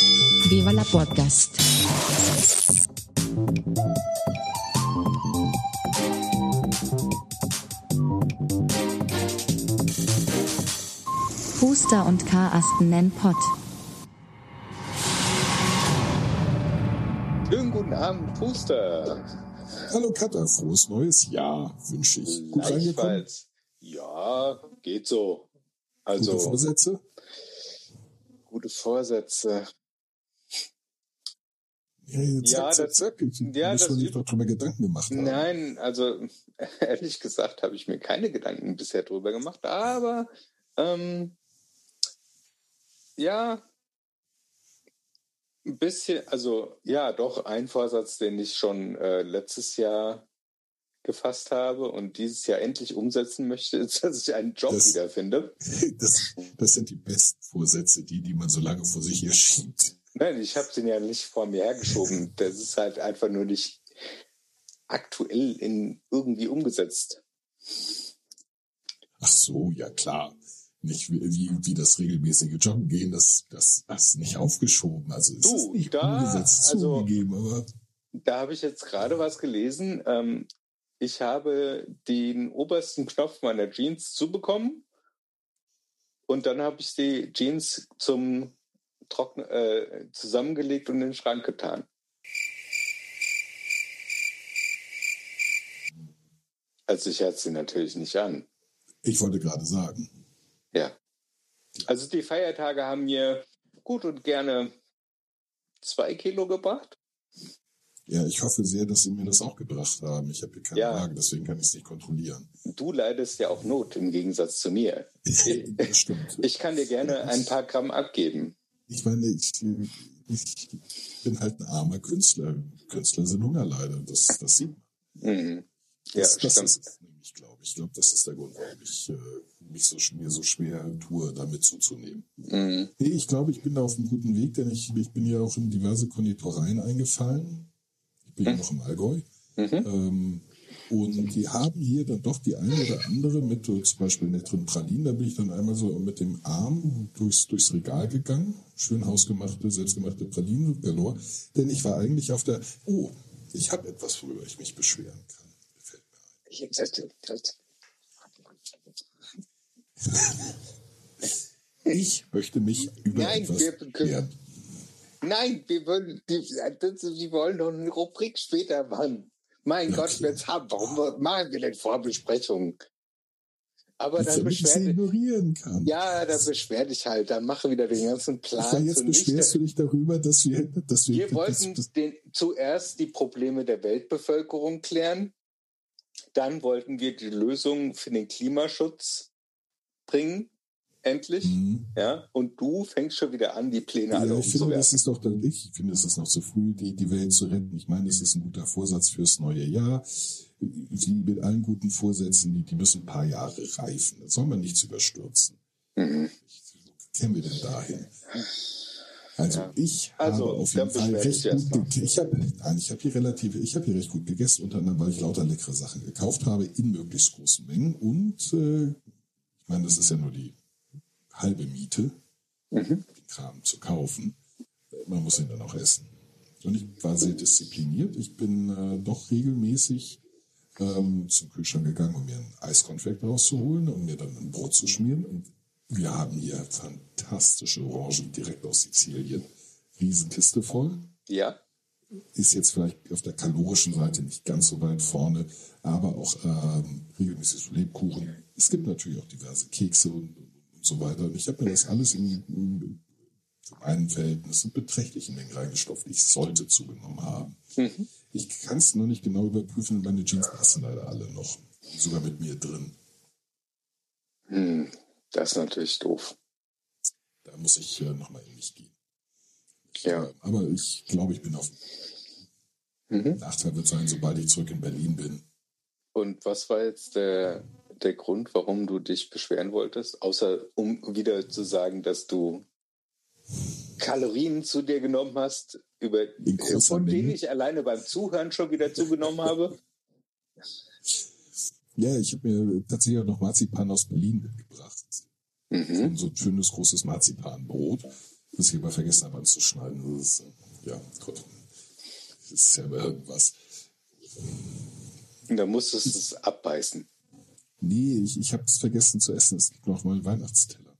Viva la podcast. Puster und Karasten nennen Pott. Schönen guten Abend, Puster. Hallo Katha, frohes neues Jahr wünsche ich. Gut reingekommen? Ja, geht so. Also, Gute Vorsätze? gute Vorsätze. Ja, jetzt Ja, zack, das- zack. Du ja, musst das- dir doch drüber Gedanken gemacht haben. Nein, also ehrlich gesagt habe ich mir keine Gedanken bisher drüber gemacht, aber ähm, ja, ein bisschen, also ja, doch ein Vorsatz, den ich schon äh, letztes Jahr gefasst habe und dieses Jahr endlich umsetzen möchte, ist, dass ich einen Job Das- wiederfinde. Das, das sind die besten Vorsätze, die, die man so lange vor sich her schiebt. Nein, ich habe den ja nicht vor mir hergeschoben. Das ist halt einfach nur nicht aktuell in irgendwie umgesetzt. Ach so, ja klar. Nicht wie, wie, das regelmäßige Joggen gehen, das, das, das ist nicht aufgeschoben. Also es Du, ist nicht da- umgesetzt, also- zugegeben, aber Da habe ich jetzt gerade was gelesen. Ähm, ich habe den obersten Knopf meiner Jeans zubekommen und dann habe ich die Jeans zum Trocknen äh, zusammengelegt und in den Schrank getan. Also ich hatte sie natürlich nicht an. ich wollte gerade sagen, Ja. Also die Feiertage haben mir gut und gerne zwei Kilo gebracht. ja, ich hoffe sehr, dass Sie mir das auch gebracht haben. Ich habe hier keine Ja. Deswegen kann ich es nicht kontrollieren. Du leidest ja auch Not im Gegensatz zu mir. das stimmt. Ich kann dir gerne ein paar Gramm abgeben. Ich meine, ich, ich bin halt ein armer Künstler. Künstler sind Hungerleider. Das, das sieht man. Mhm. Ja, Das, das ist nämlich, glaube ich. Ich glaube, das ist der Grund, warum ich äh, mich so, mir so schwer tue, damit zuzunehmen. Mhm. Nee, ich glaube, ich bin da auf einem guten Weg, denn ich, ich bin ja auch in diverse Konditoreien eingefallen. Ich bin ja noch im Allgäu. Mhm. Ähm, und die haben hier dann doch die eine oder andere mit zum Beispiel netteren Pralinen. Da bin ich dann einmal so mit dem Arm durchs, durchs Regal gegangen. Schön hausgemachte, selbstgemachte Pralinen galore. Denn ich war eigentlich auf der, oh, ich habe etwas, worüber ich mich beschweren kann. Fällt mir ein. Ich möchte mich über Nein, etwas wir- beschweren. Nein, wir wollen, die, das, wollen doch eine Rubrik später machen. Mein Gott, jetzt haben, warum machen wir denn Vorbesprechungen? Aber dann beschwer ignorieren kann. ja, dann beschwer dich halt, dann mache wieder den ganzen Plan. jetzt zunichte. beschwerst du dich darüber, dass wir, dass wir, Wir wollten den, zuerst die Probleme der Weltbevölkerung klären. Dann wollten wir die Lösung für den Klimaschutz bringen. Endlich. Mhm. Ja. Und du fängst schon wieder an, die Pläne alle Ja, ich finde, das ist doch dann nicht. Ich finde, es ist noch zu früh, die, die Welt zu retten. Ich meine, es ist ein guter Vorsatz fürs neue Jahr. Wie mit allen guten Vorsätzen, die, die müssen ein paar Jahre reifen. Das soll man nichts überstürzen. Mhm. Kämen wir denn dahin? Also Ja. ich Also, habe auf dann jeden Fall recht gut ich habe nein, ich habe hier relativ ich habe hier recht gut gegessen unter anderem weil ich lauter leckere Sachen gekauft habe in möglichst großen Mengen und äh, ich meine das ist ja nur die halbe Miete Mhm. den Kram zu kaufen man muss ihn dann auch essen und ich war sehr diszipliniert ich bin äh, doch regelmäßig ähm, zum Kühlschrank gegangen um mir ein Eiskonfekt rauszuholen und mir dann ein Brot zu schmieren und wir haben hier fantastische Orangen direkt aus Sizilien. Riesenkiste voll. Ja. Ist jetzt vielleicht auf der kalorischen Seite nicht ganz so weit vorne, aber auch ähm, regelmäßig so Lebkuchen. Es gibt natürlich auch diverse Kekse und, und so weiter. Und ich habe mir das alles in, in meinen Verhältnis in beträchtlichen Mengen reingestopft. Ich sollte zugenommen haben. Mhm. Ich kann es noch nicht genau überprüfen. Meine Jeans passen leider alle noch. Sogar mit mir drin. Hm. Das ist natürlich doof. Da muss ich äh, nochmal in mich gehen. Ja. Äh, aber ich glaube, ich bin auf Mhm. Nachteil wird sein, sobald ich zurück in Berlin bin. Und was war jetzt der, der Grund, warum du dich beschweren wolltest? Außer um wieder zu sagen, dass du Kalorien zu dir genommen hast, über, großer von denen Menge. ich alleine beim Zuhören schon wieder zugenommen habe. Ja, ich habe mir tatsächlich auch noch Marzipan aus Berlin mitgebracht. Mhm. So ein schönes großes Marzipanbrot. Was ich aber vergessen habe anzuschneiden. Das ist, äh, ja, Gott. Das ist ja irgendwas. Da musstest du es abbeißen. Nee, ich, ich habe es vergessen zu essen. Es gibt noch mal einen Weihnachtsteller.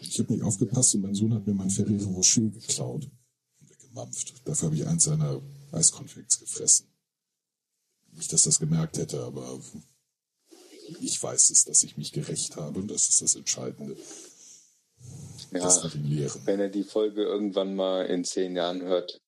Ich habe nicht aufgepasst und mein Sohn hat mir mein Ferrero Rocher geklaut und weggemampft. Dafür habe ich eins seiner Eiskonfekts gefressen. Nicht, dass das gemerkt hätte, aber ich weiß es, dass ich mich gerecht habe und das ist das Entscheidende. Ja, Das Lehren. wenn er die Folge irgendwann mal in zehn Jahren hört,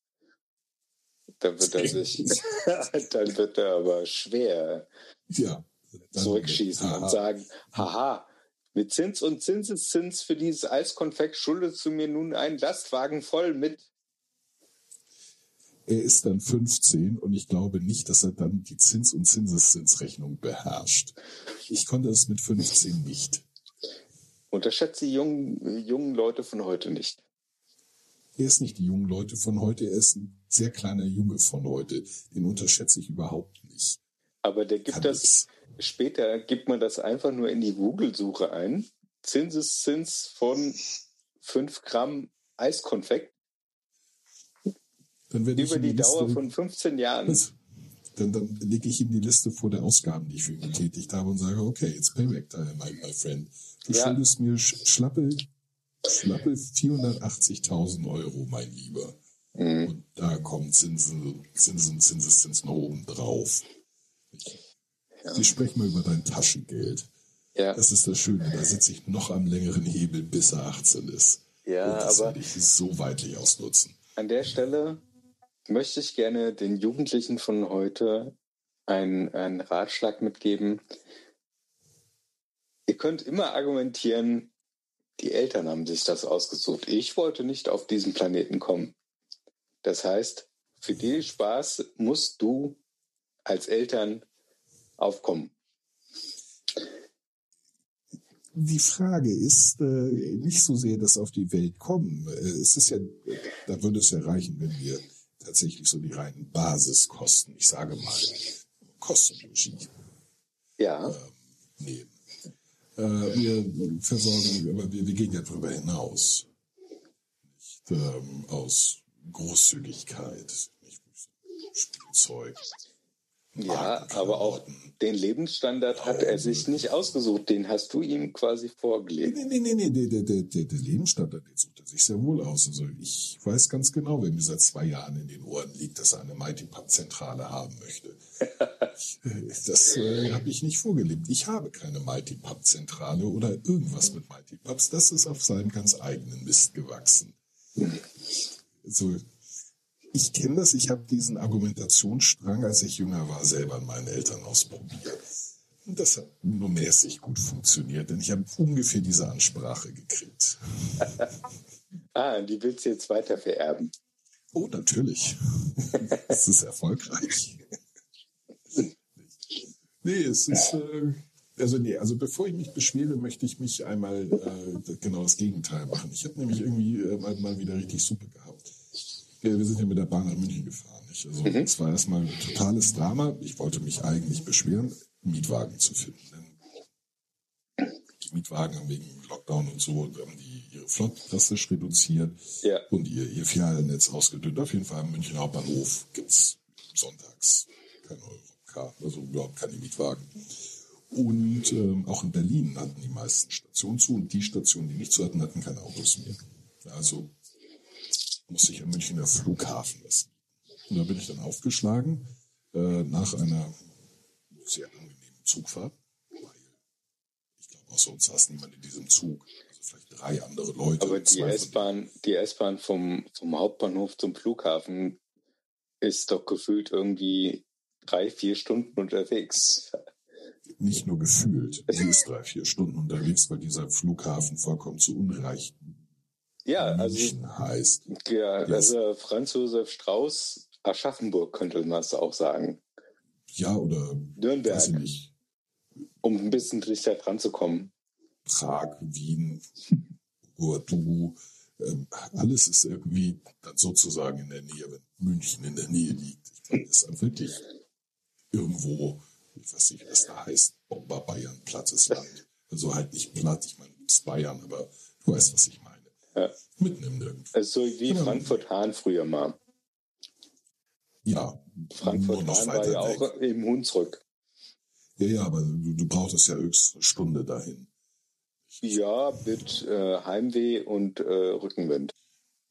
dann wird er sich, dann wird er aber schwer Ja. Zurückschießen Haha. und sagen, haha, mit Zins und Zinseszins für dieses Eiskonfekt schuldest du mir nun einen Lastwagen voll mit. Er ist dann 15 und ich glaube nicht, dass er dann die Zins- und Zinseszinsrechnung beherrscht. Ich konnte es mit 15 nicht. Unterschätze die jungen, jungen Leute von heute nicht. Er ist nicht die jungen Leute von heute, er ist ein sehr kleiner Junge von heute. Den unterschätze ich überhaupt nicht. Aber der gibt das, nix. später gibt man das einfach nur in die Google-Suche ein. Zinseszins von 5 Gramm Eiskonfekt über ihm die Dauer von 15 Jahren. Dann, dann lege ich ihm die Liste vor der Ausgaben, die ich für ihn getätigt habe und sage, okay, it's payback time, my, my friend. Du Ja. schuldest mir sch- schlappe, schlappe 480.000 Euro, mein Lieber. Mhm. Und da kommen Zinsen, Zinsen, Zinseszins noch oben drauf. Wir sprechen mal über dein Taschengeld. Ja, Das ist das Schöne, da sitze ich noch am längeren Hebel, bis er 18 ist. ja und das aber werde ich so weitlich ausnutzen. an der Stelle möchte ich gerne den Jugendlichen von heute einen, einen Ratschlag mitgeben. Ihr könnt immer argumentieren, die Eltern haben sich das ausgesucht. Ich wollte nicht auf diesen Planeten kommen. Das heißt, für den Spaß musst du als Eltern aufkommen. Die Frage ist äh, nicht so sehr das auf die Welt kommen. Äh, es ist ja, da würde es ja reichen, wenn wir tatsächlich so die reinen Basiskosten, ich sage mal, Kostenregie Ja, nehmen. Äh, wir versorgen, aber wir, wir gehen ja darüber hinaus. Nicht, ähm, aus Großzügigkeit, nicht Spielzeug. Ja, aber auch den Lebensstandard hat er sich nicht ausgesucht. Den hast du ihm quasi vorgelegt. Nee, nee, nee, nee, der, der, der, Lebensstandard, den sucht er sich sehr wohl aus. Also ich weiß ganz genau, wer mir seit zwei Jahren in den Ohren liegt, dass er eine Mighty Pub Zentrale haben möchte. Das äh, habe ich nicht vorgelebt. Ich habe keine Mighty Pub Zentrale oder irgendwas mit Mighty Pubs. Das ist auf seinem ganz eigenen Mist gewachsen. So, ich kenne das, ich habe diesen Argumentationsstrang, als ich jünger war, selber an meinen Eltern ausprobiert. Und das hat nur mäßig gut funktioniert, denn ich habe ungefähr diese Ansprache gekriegt. Ah, die willst du jetzt weiter vererben. Oh, natürlich. Es ist erfolgreich. Nee, es ist, äh, also nee, also bevor ich mich beschwere, möchte ich mich einmal äh, genau das Gegenteil machen. Ich habe nämlich irgendwie äh, mal, wieder richtig Suppe wir sind ja mit der Bahn nach München gefahren. Nicht? Also es war erstmal ein totales Drama. Ich wollte mich eigentlich beschweren, Mietwagen zu finden. Denn die Mietwagen haben wegen Lockdown und so haben die ihre Flot drastisch reduziert Ja. und ihr, ihr Filialnetz ausgedünnt. Auf jeden Fall am München Hauptbahnhof gibt's sonntags kein Europcar, also überhaupt keine Mietwagen. Und ähm, auch in Berlin hatten die meisten Stationen zu und die Stationen, die nicht zu hatten, hatten keine Autos mehr. Also musste ich am Münchner Flughafen das mieten. Und da bin ich dann aufgeschlagen äh, nach einer sehr angenehmen Zugfahrt, weil ich glaube, außer uns saß niemand in diesem Zug. Also vielleicht drei andere Leute. Aber die S-Bahn, die S-Bahn vom, vom Hauptbahnhof zum Flughafen ist doch gefühlt irgendwie drei, vier Stunden unterwegs. nicht nur gefühlt. Sie ist drei, vier Stunden unterwegs, weil dieser Flughafen vollkommen zu Unrecht Ja, also, München heißt. ja, Yes. also Franz Josef Strauß, Aschaffenburg könnte man es auch sagen. Ja, oder Nürnberg, weiß ich nicht, um ein bisschen zu kommen. Prag, Wien, Ouagadougou, ähm, alles ist irgendwie dann sozusagen in der Nähe, wenn München in der Nähe liegt. Ich meine, das ist dann wirklich irgendwo, ich weiß nicht, was da heißt, Oberbayern, plattes Land. Also halt nicht platt, ich meine, es ist Bayern, aber du weißt, was ich meine. Ja. Im Nirgendwo. Also so wie Genau. Frankfurt-Hahn früher mal. Ja, Frankfurt-Hahn war ja weg. auch im Hunsrück. Ja, ja, aber du, du brauchtest ja höchstens eine Stunde dahin. Ja, mit äh, Heimweh und äh, Rückenwind.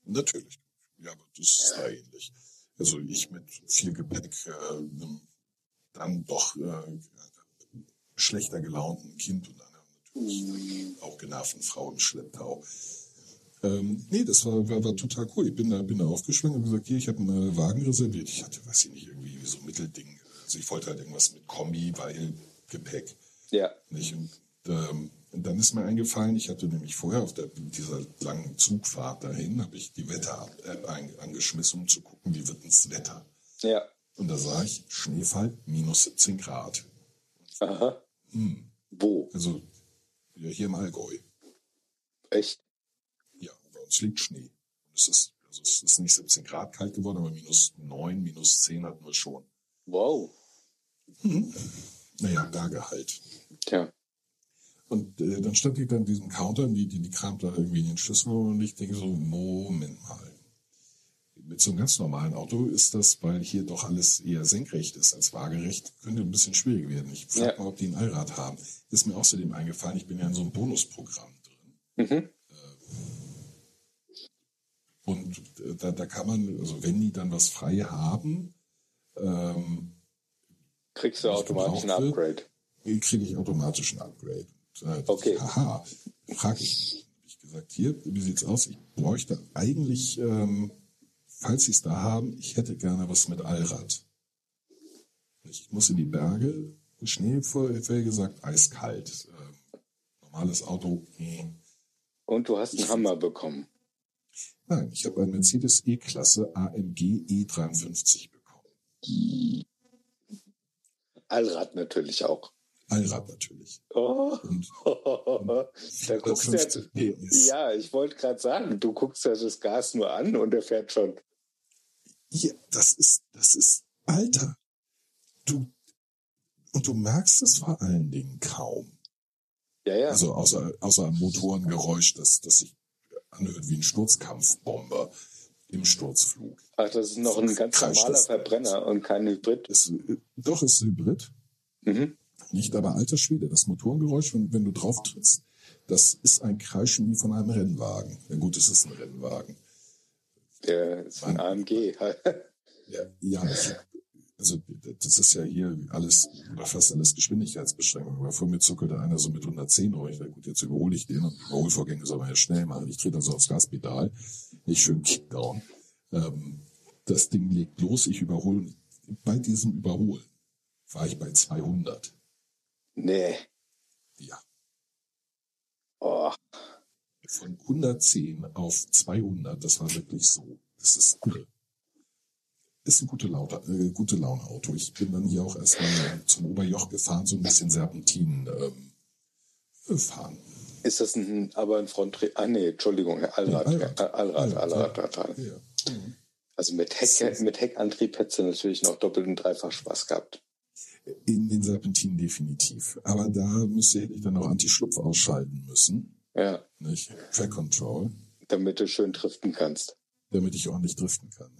Natürlich. Ja, aber das ist da ähnlich. Also ich mit viel Gepäck, äh, einem dann doch äh, schlechter gelaunten Kind und einer natürlich auch genervten Frau im Schlepptau. Ähm, nee, das war, war, war total cool. Ich bin da, bin da aufgeschwungen und gesagt, hier, ich habe einen äh, Wagen reserviert. Ich hatte, weiß ich nicht, irgendwie so ein Mittelding. Also ich wollte halt irgendwas mit Kombi, weil Gepäck. Ja, Nicht? Und, ähm, und dann ist mir eingefallen, ich hatte nämlich vorher auf der, dieser langen Zugfahrt dahin, habe ich die Wetter-App angeschmissen, um zu gucken, wie wird das Wetter. ja. Und da sah ich Schneefall minus 17 Grad. Aha. Hm. Wo? Also ja, hier im Allgäu. Echt? Uns liegt Schnee. Es ist, also es ist nicht 17 Grad kalt geworden, aber minus 9, minus 10 hatten wir schon. Wow. Naja, Berge halt. Tja. Und äh, dann stand ich dann in diesem Counter, die, die, die kramt da irgendwie in den Schlüssel und ich denke so, Moment mal. Mit so einem ganz normalen Auto ist das, weil hier doch alles eher senkrecht ist als waagerecht, könnte ein bisschen schwierig werden. Ich frage Ja. mal, ob die ein Allrad haben. Ist mir außerdem eingefallen, ich bin ja in so einem Bonusprogramm drin. Mhm. Und äh, da, da kann man, also wenn die dann was frei haben, ähm, Kriegst du automatisch ein gebraucht wird? Upgrade. kriege ich automatisch ein Upgrade. Und, äh, Okay. Haha, frage ich. Hab ich gesagt, hier, wie sieht's aus? Ich bräuchte eigentlich, ähm, falls Sie es da haben, ich hätte gerne was mit Allrad. Ich muss in die Berge, Schnee, vorher gesagt, eiskalt. Ähm, normales Auto, nee. Und du hast einen Hammer bekommen. Nein, ich habe ein Mercedes E-Klasse AMG E53 bekommen. Allrad natürlich auch. Allrad natürlich. Oh. Und da guckst du ja, 50 PS. ja, ich wollte gerade sagen, du guckst ja das Gas nur an und er fährt schon. Ja, das ist, das ist, Alter. Du, und du merkst es vor allen Dingen kaum. Ja, ja. Also außer, außer Motorengeräusch, das, das sich anhört wie ein Sturzkampfbomber im Sturzflug. Ach, das ist noch ein ganz normaler. Verbrenner und kein Hybrid. Es, doch, es ist Hybrid. Mhm. Nicht, aber alter Schwede, das Motorengeräusch, wenn, wenn du drauf trittst, das ist ein Kreischen wie von einem Rennwagen. Ja gut, es ist ein Rennwagen. Der ist ein AMG. Ja, ja ich, also das ist ja hier alles oder fast alles Geschwindigkeitsbeschränkung. Aber vor mir zuckelte einer so mit 110 Euro. Ich dachte, gut, jetzt überhole ich den und Überholvorgänge soll man ja schnell machen. Ich trete also aufs Gaspedal, nicht schön Kickdown. Ähm, das Ding legt los, ich überhole. Bei diesem Überholen war ich bei 200. nee. Ja, Oh, von 110 auf 200, das war wirklich so. Das ist irre. Ist ein gute, Laune, äh, gute Laune Auto. Ich bin dann hier auch erstmal zum Oberjoch gefahren, so ein bisschen Serpentin ähm, äh, fahren. ist das ein, aber ein Front... Ah, nee, Entschuldigung, Allrad. Allrad. Allrad, Allrad, Allrad, ja. Also mit, Heck, mit Heckantrieb hättest du natürlich noch doppelt und dreifach Spaß gehabt. In den Serpentinen definitiv. Aber da müsste hätte ich dann noch Anti-Schlupf ausschalten müssen. Ja, Nicht? Track Control, damit du schön driften kannst. damit ich ordentlich driften kann.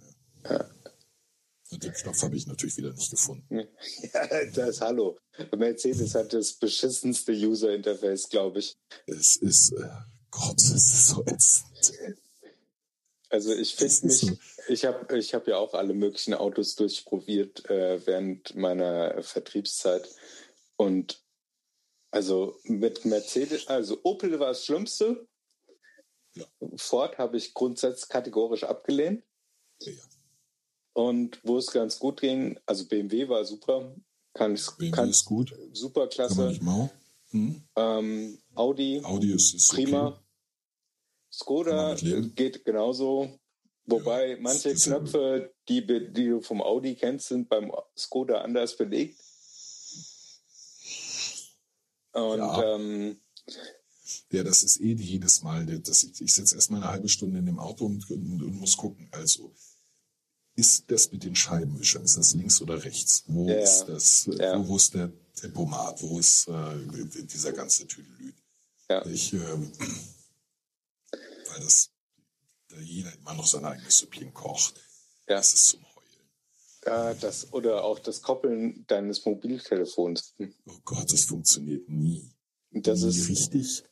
Ja. Ja. Den Knopf habe ich natürlich wieder nicht gefunden. Ja, das Hallo. Mercedes hat das beschissenste User-Interface, glaube ich. Es ist, äh, Gott, es ist so ätzend. Also ich finde mich, ich habe ich hab ja auch alle möglichen Autos durchprobiert äh, während meiner Vertriebszeit. Und also mit Mercedes, also Opel war das Schlimmste. Ja. Ford habe ich grundsätzlich kategorisch abgelehnt. Ja. Und wo es ganz gut ging, also BMW war super, kann ich kann, ist gut, super klasse. Hm? Ähm, Audi, Audi ist, ist prima. Okay. Skoda geht genauso. Wobei Ja, manche Knöpfe, die, die du vom Audi kennst, sind beim Skoda anders belegt. Und Ja. ähm, Ja, das ist eh jedes Mal. Das, ich ich sitze erstmal eine halbe Stunde in dem Auto und, und, und muss gucken. Also, ist das mit den Scheibenwischern, ist das links oder rechts? Wo Ja, ist das, äh, Ja. wo, wo ist der Tempomat? Wo ist äh, dieser ganze Tüdelüt? Ja. Ich, ähm, weil das da jeder immer noch sein eigenes Süppchen kocht. Ja. Das ist zum Heulen. Ja, das, oder auch das Koppeln deines Mobiltelefons. Oh Gott, das funktioniert nie. Das nie ist richtig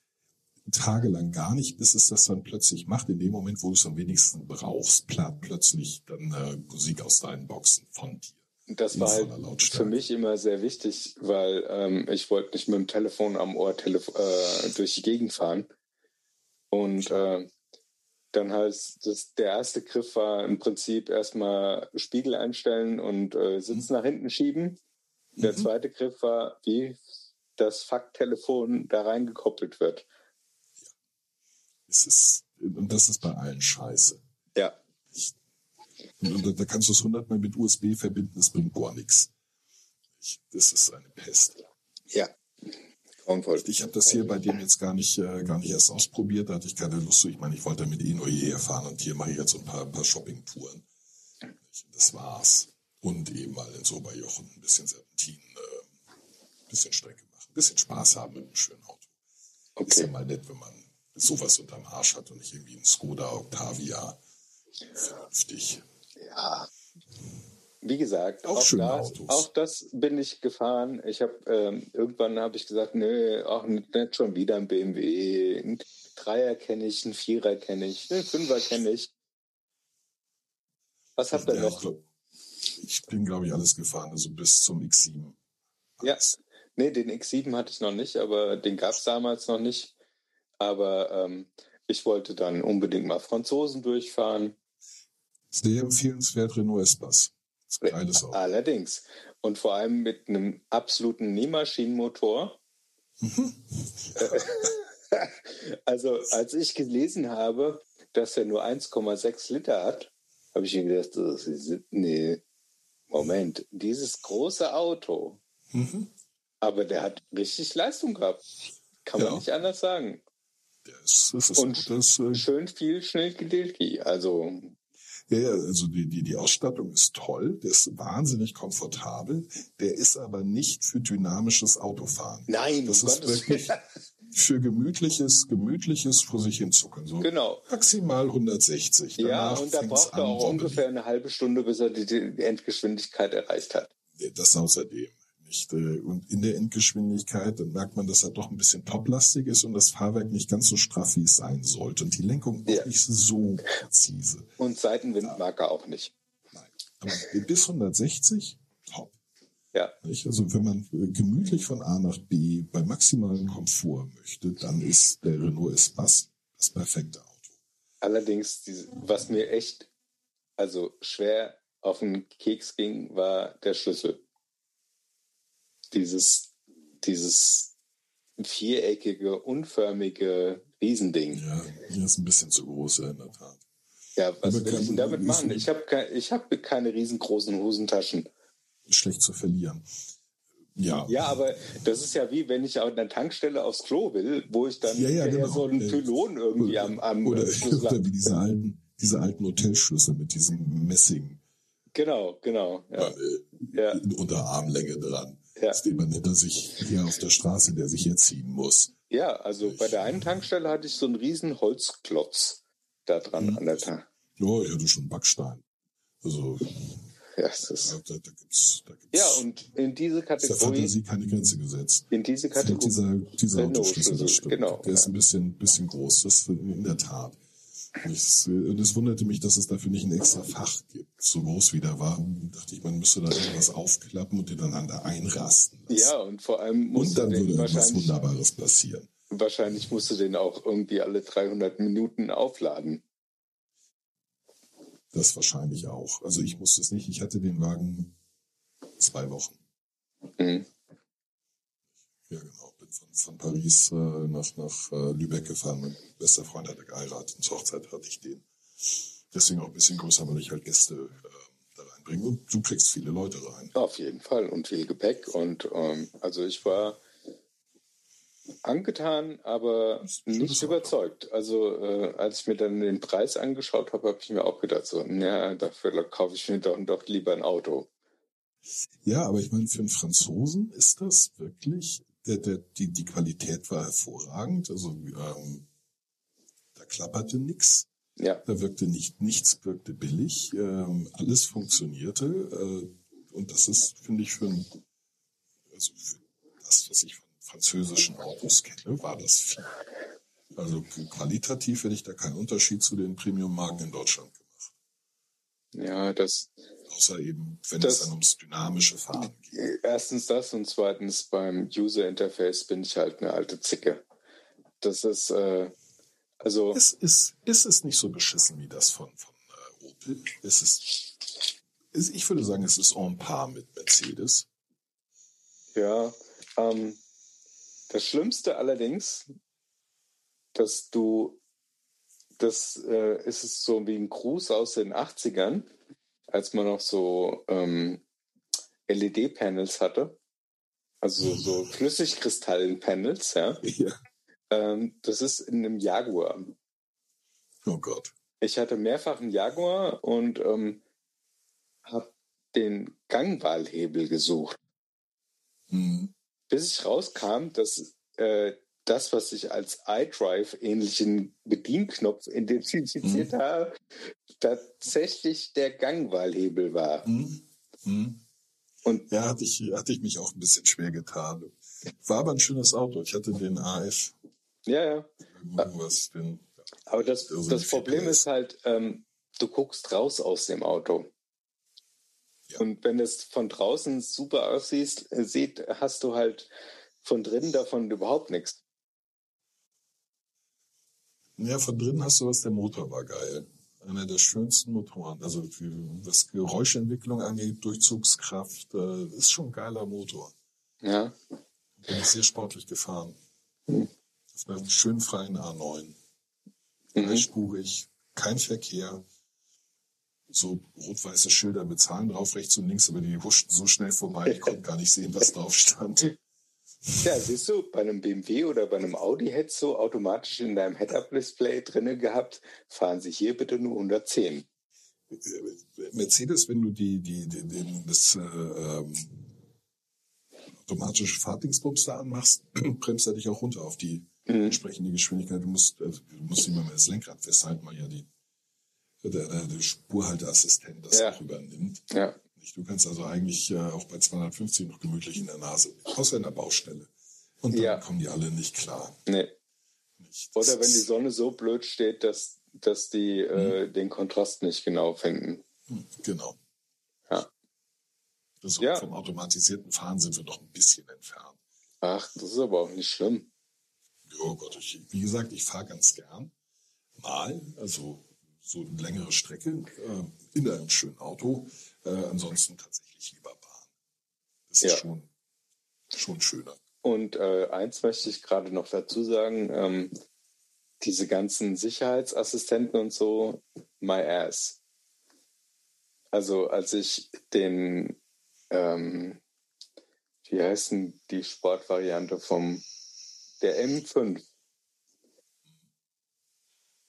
tagelang gar nicht, bis es das dann plötzlich macht. In dem Moment, wo du es am wenigsten brauchst, platt plötzlich dann äh, Musik aus deinen Boxen von dir. Das war halt für mich immer sehr wichtig, weil ähm, ich wollte nicht mit dem Telefon am Ohr telef äh, durch die Gegend fahren. Und äh, dann heißt das, der erste Griff war im Prinzip erstmal Spiegel einstellen und äh, Sitz nach hinten schieben. Der Mhm. zweite Griff war, wie das Fakttelefon da reingekoppelt wird. Es ist, und das ist bei allen scheiße. Ja, Und, und da- kannst du es hundertmal mit USB verbinden, es bringt gar nichts. Ich, das ist eine Pest. ja. Grauenvoll. Ich habe das hier bei dem jetzt gar nicht, äh, gar nicht erst ausprobiert, da hatte ich keine Lust zu. Ich meine, ich wollte damit eh nur hierher fahren und hier mache ich jetzt so ein paar, paar Shopping-Touren. Das war's. Und eben mal in so bei Jochen ein bisschen Serpentin, äh, ein bisschen Strecke machen, ein bisschen Spaß haben mit einem schönen Auto. Ist ja Okay. mal nett, wenn man sowas unterm Arsch hat und nicht irgendwie ein Skoda Octavia. Vernünftig. Ja. Wie gesagt, Auch auch, schöne das, Autos. auch das bin ich gefahren. Ich habe ähm, irgendwann habe ich gesagt, nö, auch nicht, schon wieder ein BMW. Ein Dreier kenne ich, ein Vierer kenne ich, einen Fünfer kenne ich. Was habt ihr Ja, ich, noch? glaub, ich bin, glaube ich, alles gefahren, also bis zum X7. Ja. Alles. Nee, den X7 hatte ich noch nicht, aber den gab es damals noch nicht. Aber ähm, ich wollte dann unbedingt mal Franzosen durchfahren. Sehr empfehlenswert Renault Espace. Ein geiles Auto. Allerdings. Und vor allem mit einem absoluten Nähmaschinenmotor. also, als ich gelesen habe, dass er nur 1,6 Liter hat, habe ich mir gedacht, nee, Moment, dieses große Auto, Mhm. aber der hat richtig Leistung gehabt. Kann man Ja. nicht anders sagen. Das, das ist Und das, äh, schön viel Schnellgedilki. Also, ja, ja, also die, die, die Ausstattung ist toll, der ist wahnsinnig komfortabel, der ist aber nicht für dynamisches Autofahren. nein, Das ist Gottes wirklich für gemütliches, gemütliches vor sich hinzuckern. So Genau. maximal 160. Ja, Danach und da braucht er auch ungefähr eine halbe Stunde, bis er die, die Endgeschwindigkeit erreicht hat. Das außerdem. Nicht? äh, Und in der Endgeschwindigkeit, dann merkt man, dass er doch ein bisschen toplastig ist und das Fahrwerk nicht ganz so straff, wie es sein sollte. Und die Lenkung Ja. auch nicht so präzise. Und Seitenwind mag er auch nicht. Nein. Aber bis 160, top. Ja? Also wenn man äh, gemütlich von A nach B bei maximalem Komfort möchte, dann ist der Renault Espace das perfekte Auto. allerdings, was mir echt also schwer auf den Keks ging, war der Schlüssel. Dieses, dieses viereckige, unförmige Riesending. Ja, hier ist ein bisschen zu groß, ja, in der Tat. Ja, was Aber will ich denn damit machen? Ich habe ke ich hab keine riesengroßen Hosentaschen. Schlecht zu verlieren. Ja, Ja, aber das ist ja wie, wenn ich an der Tankstelle aufs Klo will, wo ich dann Ja, ja, genau. so einen Äh, Pylon irgendwie am, am oder, oder wie diese alten, diese alten Hotelschlüssel mit diesem Messing Genau, genau. Ja, äh, ja, in Unterarmlänge dran. Ja. Den man hinter sich hier auf der Straße, der sich herziehen muss. ja, also bei der einen Tankstelle hatte ich so einen riesen Holzklotz da dran Mhm. an der Tank. Ja, ich hatte schon Backstein. Also Ja, es ist, da, da, da gibt's, da gibt's ja, und in diese ist der Kategorie, Fantasie keine Grenze gesetzt. in diese Kategorie, dieser, dieser Autoschlüssel, das stimmt. genau, Der ist ja. ein bisschen, bisschen groß, das in der Tat. Und es wunderte mich, dass es dafür nicht ein extra Fach gibt. So groß wie der war, dachte ich, man müsste da irgendwas aufklappen und da einrasten lassen. ja, und vor allem und musste dann würde irgendwas Wunderbares passieren. wahrscheinlich musste den auch irgendwie alle 300 Minuten aufladen. Das wahrscheinlich auch. Also ich musste es nicht. Ich hatte den Wagen zwei Wochen. Mhm. Ja, genau. Von, von Paris äh, nach, nach äh, Lübeck gefahren. Mein bester Freund hatte geheiratet und zur Hochzeit hatte ich den. Deswegen auch ein bisschen größer, weil ich halt Gäste äh, da reinbringe. Und du kriegst viele Leute rein. Auf jeden Fall und viel Gepäck und ähm, also ich war angetan, aber nicht überzeugt. Also äh, als ich mir dann den Preis angeschaut habe, habe ich mir auch gedacht so, ja, dafür kaufe ich mir doch, doch lieber ein Auto. Ja, aber ich meine, für einen Franzosen ist das wirklich, der, der, die, die Qualität war hervorragend. Also ähm, da klapperte nix. Ja. Da wirkte nicht, nichts wirkte billig, ähm, alles funktionierte. Äh, und das ist, finde ich, für, ein, also für das, was ich von französischen Autos kenne, war das viel. Also qualitativ hätte ich da keinen Unterschied zu den Premium-Marken in Deutschland gemacht. Ja, das. Außer eben, wenn Das- es dann ums dynamische Fahren geht. Erstens das und zweitens beim User Interface bin ich halt eine alte Zicke. Das ist, äh, also, Es ist, es ist nicht so beschissen wie das von, von äh, Opel. Es ist, es, ich würde sagen, es ist en par mit Mercedes. ja. Ähm, das Schlimmste allerdings, dass du, das äh, ist es so wie ein Gruß aus den 80ern, als man noch so ähm, LED-Panels hatte. Also so Flüssigkristallen-Panels, ja. Ja. Ähm, das ist in einem Jaguar. Oh Gott. Ich hatte mehrfach einen Jaguar und ähm, habe den Gangwahlhebel gesucht, Hm. bis ich rauskam, dass äh, das, was ich als iDrive-ähnlichen Bedienknopf identifiziert habe, tatsächlich der Gangwahlhebel war. Hm. Hm. Und Ja, hatte ich, hatte ich mich auch ein bisschen schwer getan. War aber ein schönes Auto. Ich hatte den AF. ja, ja. Irgendwas, den, Aber das, Also das Problem ist halt, ähm, du guckst raus aus dem Auto. Ja. Und wenn es von draußen super aussieht, sieht, hast du halt von drinnen davon überhaupt nichts. ja, von drin hast du was, der Motor war geil. Einer der schönsten Motoren. Also was Geräuschentwicklung angeht, Durchzugskraft, äh, ist schon ein geiler Motor. Ja, Bin ich sehr sportlich gefahren. Hm. Auf einem schön freien A9. mhm. Dreispurig, kein Verkehr. So rot-weiße Schilder mit Zahlen drauf, rechts und links, aber die huschten so schnell vorbei, ich konnte gar nicht sehen, was drauf stand. ja, siehst du, bei einem BMW oder bei einem Audi hättest du automatisch in deinem Head-Up-Display drinne gehabt, fahren Sie hier bitte nur 110. Mercedes, wenn du die, die, die, den, das äh, ähm, automatische Fahrdingsbums da anmachst, bremst er dich auch runter auf die Mhm. entsprechende Geschwindigkeit. Du musst, äh, du musst immer mehr das Lenkrad festhalten, weil ja die, der, der, der Spurhalteassistent das Ja. auch übernimmt. Ja, Nicht? Du kannst also eigentlich äh, auch bei 250 noch gemütlich in der Nase, außer in der Baustelle. Und dann Ja. kommen die alle nicht klar. nee. Nicht? Oder wenn die Sonne so blöd steht, dass, dass die äh, den Kontrast nicht genau finden. Hm, Genau. Ja. Also Ja. vom automatisierten Fahren sind wir noch ein bisschen entfernt. Ach, das ist aber auch nicht schlimm. Ja Gott, ich, wie gesagt, ich fahre ganz gern. Mal, also so eine längere Strecke äh, in einem schönen Auto. Äh, ansonsten tatsächlich lieber Bahn. Das Ja. ist schon, schon schöner. Und äh, eins möchte ich gerade noch dazu sagen, ähm, diese ganzen Sicherheitsassistenten und so, my ass. Also als ich den, ähm, wie heißt denn die Sportvariante vom, der M5,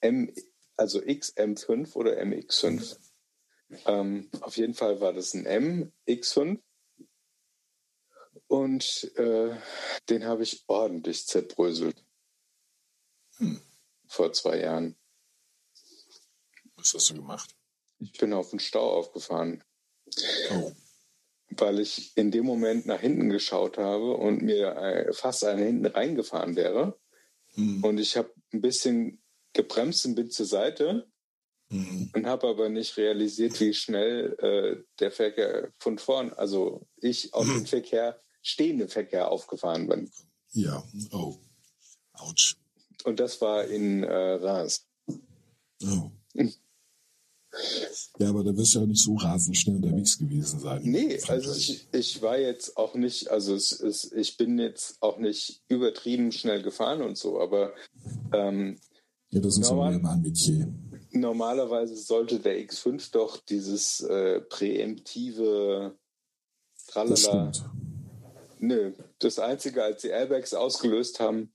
M, also XM5 oder MX5? Ähm, auf jeden Fall war das ein MX5 und äh, den habe ich ordentlich zerbröselt. Hm. Vor zwei Jahren. Was hast du gemacht? Ich bin auf den Stau aufgefahren, Oh, weil ich in dem Moment nach hinten geschaut habe und mir äh, fast einer hinten reingefahren wäre. hm, Und ich habe ein bisschen gebremst und bin zur Seite hm, und habe aber nicht realisiert, wie schnell äh, der Verkehr von vorn, also ich auf den Verkehr, stehenden Verkehr aufgefahren bin. ja, oh, ouch. Und das war in äh, Reims. Oh. Ja, aber da wirst du ja nicht so rasend schnell unterwegs gewesen sein. in Nee, also ich, ich war jetzt auch nicht, also es ist, ich bin jetzt auch nicht übertrieben schnell gefahren und so, aber ähm, ja, das ist Normal- aber mein Metier. Normalerweise sollte der X5 doch dieses äh, präemptive Das Tralala. stimmt. Nö, das Einzige, als die Airbags ausgelöst haben,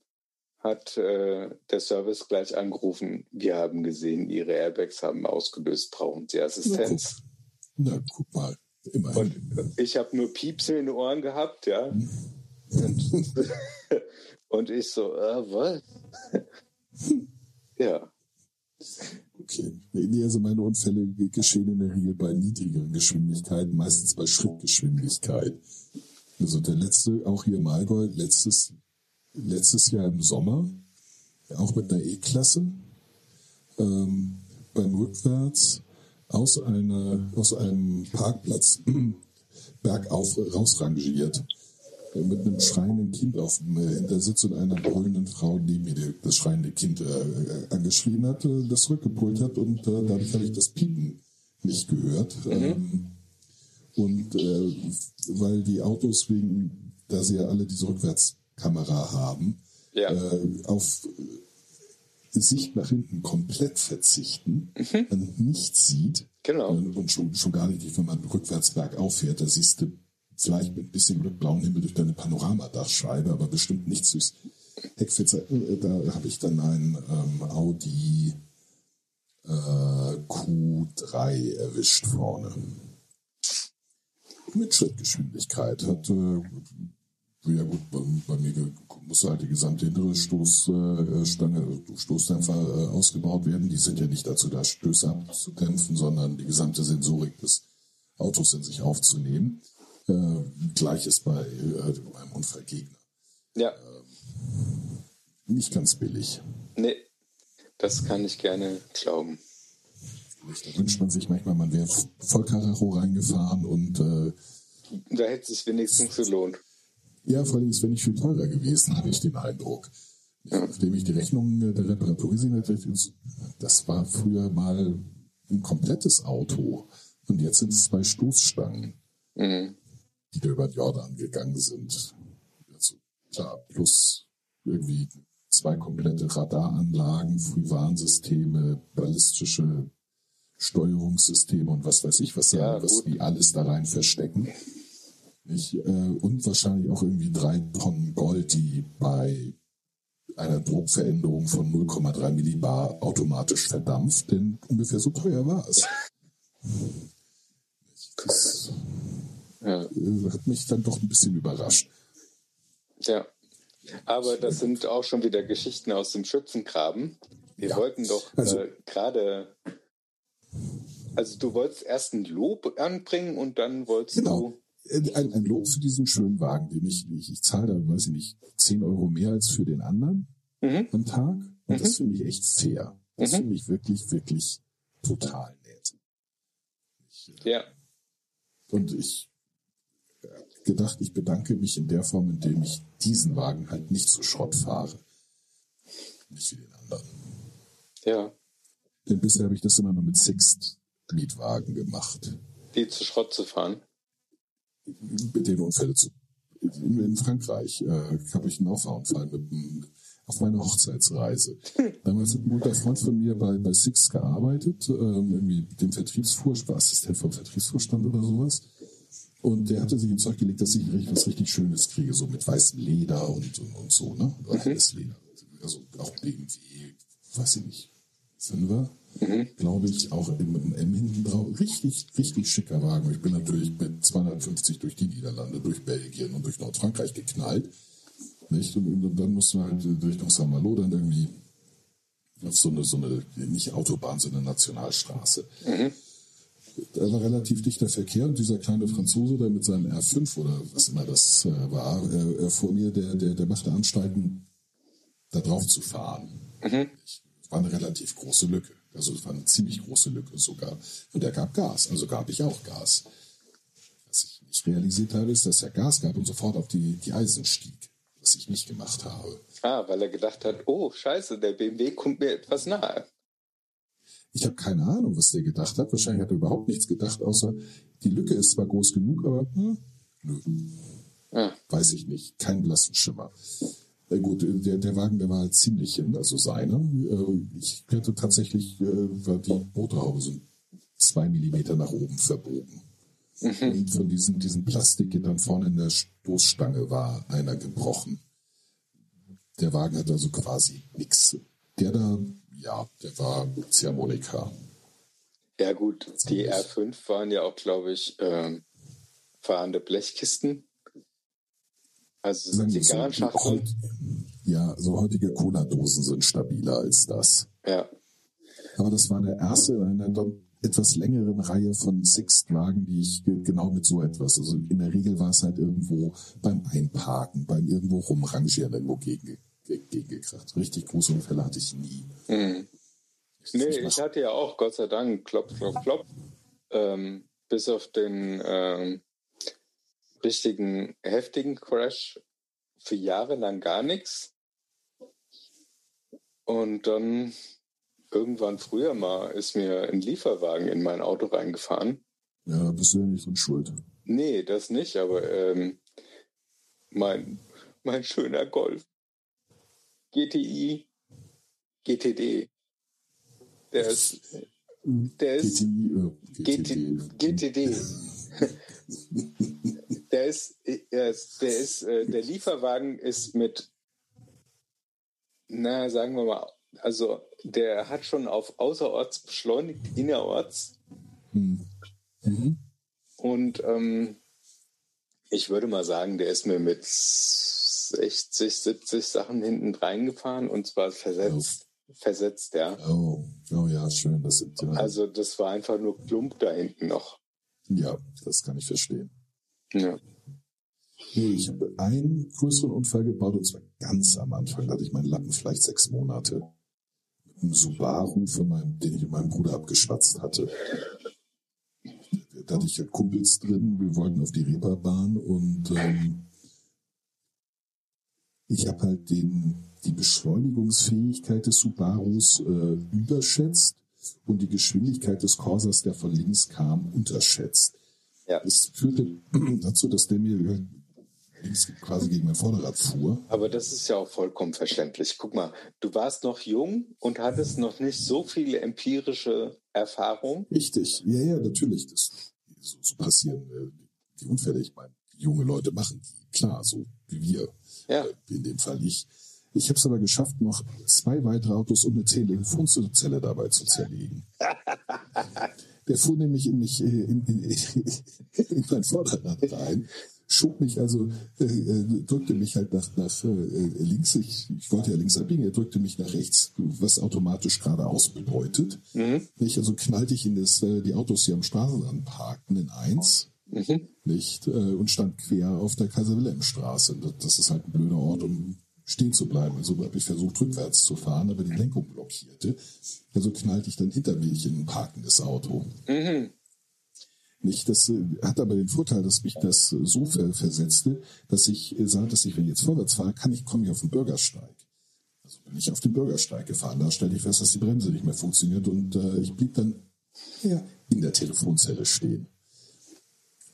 hat äh, der Service gleich angerufen. Wir haben gesehen, Ihre Airbags haben ausgelöst, brauchen Sie Assistenz? Na, guck mal. Immerhin. Und ich habe nur Pieps in den Ohren gehabt, ja. Und, und ich so, äh, was? ja. Okay. Nee, also meine Unfälle geschehen in der Regel bei niedrigeren Geschwindigkeiten, meistens bei Schrittgeschwindigkeit. Also der letzte, auch hier im Allgäu, letztes, letztes Jahr im Sommer, auch mit einer E-Klasse, ähm, beim Rückwärts aus, einer, aus einem Parkplatz bergauf rausrangiert mit einem schreienden Kind auf dem Hintersitz und einer brüllenden Frau, die mir das schreiende Kind äh, angeschrien hat, äh, das zurückgepult hat und äh, dadurch habe ich das Piepen nicht gehört. Mhm. Ähm, und äh, weil die Autos wegen, da sie ja alle diese Rückwärtskamera haben, ja. äh, auf Sicht nach hinten komplett verzichten, mhm. man nichts sieht. Genau. Und schon, schon gar nicht, wenn man rückwärts bergauf fährt, da siehst du vielleicht mit ein bisschen Glück blauen Himmel durch deine Panoramadachscheibe, aber bestimmt nichts durchs Heckfenster. Äh, da habe ich dann ein ähm, Audi äh, Q3 erwischt vorne. Mit Schrittgeschwindigkeit. Hat, äh, ja gut, bei, bei mir musste halt die gesamte hintere Stoßstange, äh, Stoßdämpfer äh, ausgebaut werden. Die sind ja nicht dazu da, Stöße abzudämpfen, sondern die gesamte Sensorik des Autos in sich aufzunehmen. Äh, Gleiches bei äh, beim Unfallgegner. Ja. Ähm, nicht ganz billig. Nee, das kann ich gerne glauben. Da wünscht man sich manchmal, man wäre voll Karacho reingefahren und äh, da hätte es wenigstens gelohnt. Ja, vor allem ist wenn nicht viel teurer gewesen, habe ich den Eindruck. Ja. Nachdem ich die Rechnung der Reparatur gesehen hatte, das war früher mal ein komplettes Auto. Und jetzt sind es zwei Stoßstangen. Mhm die da über den Jordan gegangen sind. Also klar, plus irgendwie zwei komplette Radaranlagen, Frühwarnsysteme, ballistische Steuerungssysteme und was weiß ich, was, ja, da, was die alles da rein verstecken. Ich, äh, und wahrscheinlich auch irgendwie drei Tonnen Gold, die bei einer Druckveränderung von 0,3 Millibar automatisch verdampft, denn ungefähr so teuer war es. Das, ja. Äh, hat mich dann doch ein bisschen überrascht. Ja, aber das sind auch schon wieder Geschichten aus dem Schützengraben. Wir ja. wollten doch also, äh, gerade, also du wolltest erst ein Lob anbringen und dann wolltest genau. du... Ein, ein Lob für diesen schönen Wagen, den ich, ich, ich zahle da, weiß ich nicht, 10 Euro mehr als für den anderen mhm. am Tag. Und mhm. das finde ich echt fair. Das mhm. finde ich wirklich, wirklich total nett. Ich, äh, ja. Und ich gedacht, ich bedanke mich in der Form, indem ich diesen Wagen halt nicht zu Schrott fahre. Nicht wie den anderen. Ja. Denn bisher habe ich das immer nur mit Sixt-Mietwagen gemacht. Die zu Schrott zu fahren? Mit den Unfälle zu. In, in Frankreich äh, habe ich einen Auffahrunfall mit einem auf meiner Hochzeitsreise. Damals hat ein guter Freund von mir bei, bei Six gearbeitet, ähm, irgendwie dem Vertriebsvorstand, Assistent vom Vertriebsvorstand oder sowas. Und der hatte sich ins Zeug gelegt, dass ich was richtig Schönes kriege, so mit weißem Leder und, und, und so, ne? Mhm. Leder. Also auch BMW, weiß ich nicht, Fünfer, mhm. glaube ich, auch im, im M hinten drauf. Richtig, richtig schicker Wagen. Ich bin natürlich mit 250 durch die Niederlande, durch Belgien und durch Nordfrankreich geknallt. Nicht? Und, und dann mussten wir halt durch nach Saint-Malo dann irgendwie auf so eine, so eine, nicht Autobahn, sondern Nationalstraße. Mhm da war relativ dichter Verkehr und dieser kleine Franzose, der mit seinem R5 oder was immer das äh, war, äh, äh, vor mir, der, der, der machte Anstalten, da drauf zu fahren. Mhm. Es war eine relativ große Lücke. Also es war eine ziemlich große Lücke sogar. Und er gab Gas, also gab ich auch Gas. Was ich nicht realisiert habe, ist, dass er Gas gab und sofort auf die, die Eisen stieg, was ich nicht gemacht habe. Ah, weil er gedacht hat, oh scheiße, der BMW kommt mir etwas nahe. Ich habe keine Ahnung, was der gedacht hat. Wahrscheinlich hat er überhaupt nichts gedacht, außer die Lücke ist zwar groß genug, aber hm, nö. Ja. Weiß ich nicht. Kein blassen Schimmer. Äh, gut, der, der Wagen, der war halt ziemlich hin, also seiner. Äh, ich hätte tatsächlich, äh, war die Motorhaube so zwei Millimeter nach oben verbogen. Mhm. Und von diesen, diesen Plastikgittern vorne in der Stoßstange war einer gebrochen. Der Wagen hat also quasi nichts. Der da ja, der war Ziehharmonika. Ja gut, die R5 waren ja auch, glaube ich, äh, fahrende Blechkisten. Also sind die Ja, so heutige Cola-Dosen sind stabiler als das. Ja. Aber das war der erste in einer etwas längeren Reihe von Sixt-Wagen, die ich ge- genau mit so etwas, also in der Regel war es halt irgendwo beim Einparken, beim irgendwo rumrangieren, irgendwo gegen, ge- gegengekracht. Richtig große Unfälle hatte ich nie. Mhm. Nee, Ich hatte ja auch, Gott sei Dank, klopf, klopf, klopf. Ähm, bis auf den ähm, richtigen heftigen Crash für Jahre lang gar nichts. Und dann irgendwann früher mal ist mir ein Lieferwagen in mein Auto reingefahren. Ja, bist du ja nicht dran schuld. Nee, das nicht, aber ähm, mein, mein schöner Golf. GTI, GTD. Der ist, der ist, GTI, äh, GT, GTD. der ist, der ist, der ist, äh, der Lieferwagen ist mit, na, sagen wir mal, also der hat schon auf außerorts beschleunigt, innerorts. Hm. Mhm. Und ähm, ich würde mal sagen, der ist mir mit 60, 70 Sachen hinten reingefahren und zwar versetzt. Versetzt, ja. Oh, oh ja, schön. Das sind, ja, Also das war einfach nur Klump da hinten noch. ja, das kann ich verstehen. Ja. Nee, ich habe einen größeren Unfall gebaut und zwar ganz am Anfang. Da hatte ich meinen Lappen vielleicht sechs Monate. Mit einem Subaru von meinem, den ich mit meinem Bruder abgeschwatzt hatte. Da hatte ich halt Kumpels drin. Wir wollten auf die Reeperbahn und ähm, ich habe halt den, die Beschleunigungsfähigkeit des Subarus äh, überschätzt und die Geschwindigkeit des Corsas, der von links kam, unterschätzt. Ja. Das führte dazu, dass der mir halt links quasi gegen mein Vorderrad fuhr. Aber das ist ja auch vollkommen verständlich. Guck mal, du warst noch jung und hattest noch nicht so viele empirische Erfahrung. Richtig, ja, ja, natürlich. Das, so, so passieren äh, die Unfälle. Ich meine, junge Leute machen die, klar, so wie wir. Ja. Äh, in dem Fall ich. Ich habe es aber geschafft, noch zwei weitere Autos und eine Telefonzelle dabei zu zerlegen. Der fuhr nämlich in mich, äh, in, in, in mein Vorderrad rein, schob mich also, äh, äh, drückte mich halt nach, nach äh, links. Ich, ich wollte ja links abbiegen, er drückte mich nach rechts, was automatisch geradeaus bedeutet. Mhm. Nicht? Also knallte ich in das, äh, die Autos, die am Straßenrand parkten, in eins, Mhm. nicht? Äh, und stand quer auf der Kaiser-Wilhelm-Straße. Das, das ist halt ein blöder Ort, um stehen zu bleiben. Also habe ich versucht, rückwärts zu fahren, aber die Lenkung blockierte. Also knallte ich dann hinter mich in ein parkendes Auto. Mhm. Nicht, das äh, hat aber den Vorteil, dass mich das so ver versetzte, dass ich äh, sah, dass ich, wenn ich jetzt vorwärts fahre, kann ich, komme ich auf den Bürgersteig. Also bin ich auf den Bürgersteig gefahren. Da stellte ich fest, dass die Bremse nicht mehr funktioniert und äh, ich blieb dann ja, in der Telefonzelle stehen.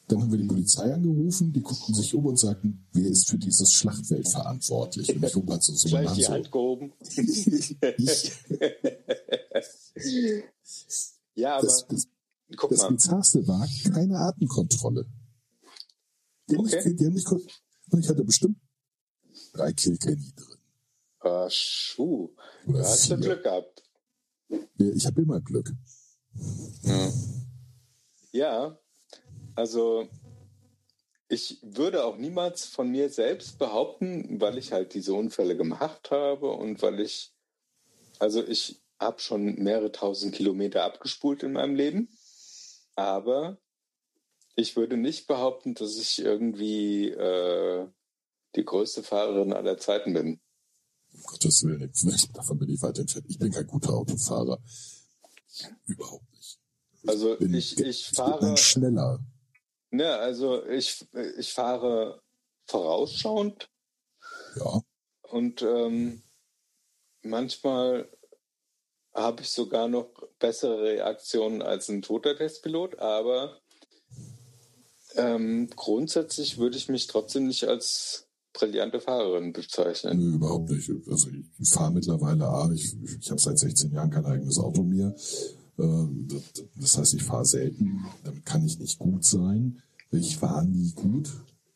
Dann haben wir die Polizei angerufen, die guckten sich um und sagten, wer ist für dieses Schlachtfeld verantwortlich? Und ich hob halt so, so Gleich die Hand Hand gehoben. so, ich, Ja, aber das, das, guck das mal. Bizarrste war keine Atemkontrolle. Die, haben Okay. mich, die haben mich, kon- und ich hatte bestimmt drei Kilkenny drin. Ah, Schuh. Da hast du vier. Glück gehabt. Ja, Ich habe immer Glück. Ja. ja, also ich würde auch niemals von mir selbst behaupten, weil ich halt diese Unfälle gemacht habe und weil ich, also ich habe schon mehrere tausend Kilometer abgespult in meinem Leben, aber ich würde nicht behaupten, dass ich irgendwie äh, die größte Fahrerin aller Zeiten bin. Um Gottes Willen, ich, davon bin ich weit entfernt. Ich bin kein guter Autofahrer. Überhaupt nicht. Also bin, ich, ich bin fahre. schneller. Ne, also ich, ich fahre vorausschauend Ja, und ähm, manchmal habe ich sogar noch bessere Reaktionen als ein toter Testpilot, aber ähm, grundsätzlich würde ich mich trotzdem nicht als brillante Fahrerin bezeichnen. nö, überhaupt nicht. Also ich fahre mittlerweile, A, ich, ich habe seit 16 Jahren kein eigenes Auto mehr. Ähm, das, das heißt, ich fahre selten. Damit kann ich nicht gut sein. Ich war nie gut.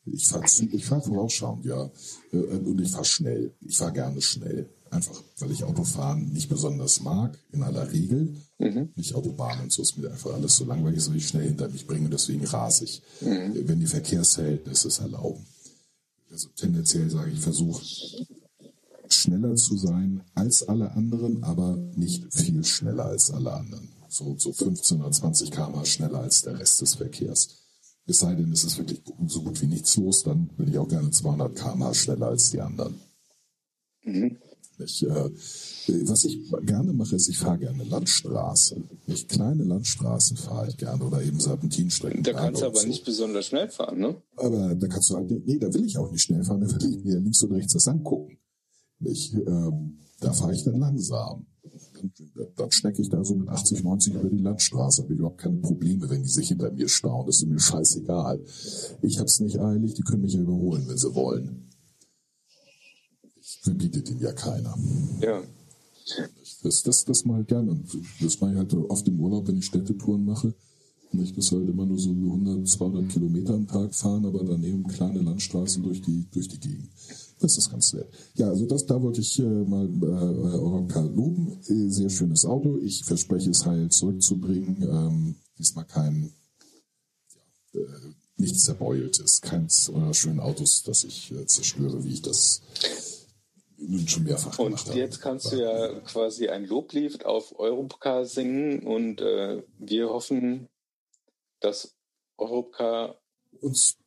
Ich fahre ich fahr vorausschauend, ja. Äh, Und ich fahre schnell. Ich fahre gerne schnell. Einfach, weil ich Autofahren nicht besonders mag, in aller Regel. Mhm. Nicht Autobahn und so ist mir einfach alles so langweilig, so ich schnell hinter mich bringe. Deswegen rase ich, Mhm. wenn die Verkehrsverhältnisse es erlauben. Also tendenziell sage ich, versuche schneller zu sein als alle anderen, aber nicht viel schneller als alle anderen. So, so 15 oder 20 km schneller als der Rest des Verkehrs. Es sei denn, es ist wirklich so gut wie nichts los, dann bin ich auch gerne 200 km schneller als die anderen. Mhm. Ich, äh, was ich gerne mache, ist, ich fahre gerne Landstraße. Nicht kleine Landstraßen fahre ich gerne oder eben Serpentinstrecken. Da kannst du aber so. nicht besonders schnell fahren, ne? Aber da kannst du halt, nee, da will ich auch nicht schnell fahren, da will ich mir links und rechts das angucken. Ich, ähm, da fahre ich dann langsam. Dann stecke ich da so mit 80, 90 über die Landstraße, habe ich überhaupt keine Probleme, wenn die sich hinter mir stauen. Das ist mir scheißegal. Ich habe es nicht eilig, die können mich ja überholen, wenn sie wollen verbietet ihn ja keiner. Ja. Das, das, das mal gerne. Und das mache ich halt oft im Urlaub, wenn ich Städtetouren mache. Ich muss halt immer nur so 100, 200 Kilometer am Tag fahren, aber daneben kleine Landstraßen durch die, durch die Gegend. Das ist ganz nett. Ja, also das, da wollte ich äh, mal äh, Europcar loben. Äh, sehr schönes Auto. Ich verspreche es heil zurückzubringen. Ähm, diesmal kein, ja, äh, nichts Zerbeultes, keins eurer schönen Autos, das ich äh, zerstöre, wie ich das nun schon mehrfach und gemacht Und jetzt kannst du ja quasi ein Loblied auf Europcar singen und äh, wir hoffen, dass Europcar uns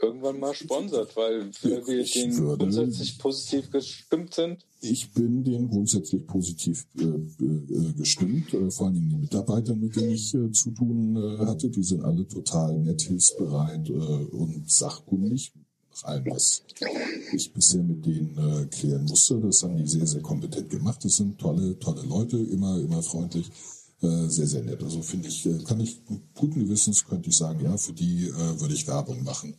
irgendwann mal sponsert, weil wir, wir den würde, grundsätzlich positiv gestimmt sind. Ich bin den grundsätzlich positiv äh, äh, gestimmt, äh, vor allem die Mitarbeiter, mit denen ich äh, zu tun äh, hatte, die sind alle total nett, hilfsbereit äh, und sachkundig nach allem, was ich bisher mit denen klären musste. Das haben die sehr, sehr kompetent gemacht. Das sind tolle, tolle Leute, immer, immer freundlich. Sehr, sehr nett. Also finde ich, kann ich guten Gewissens könnte ich sagen, ja, für die äh, würde ich Werbung machen.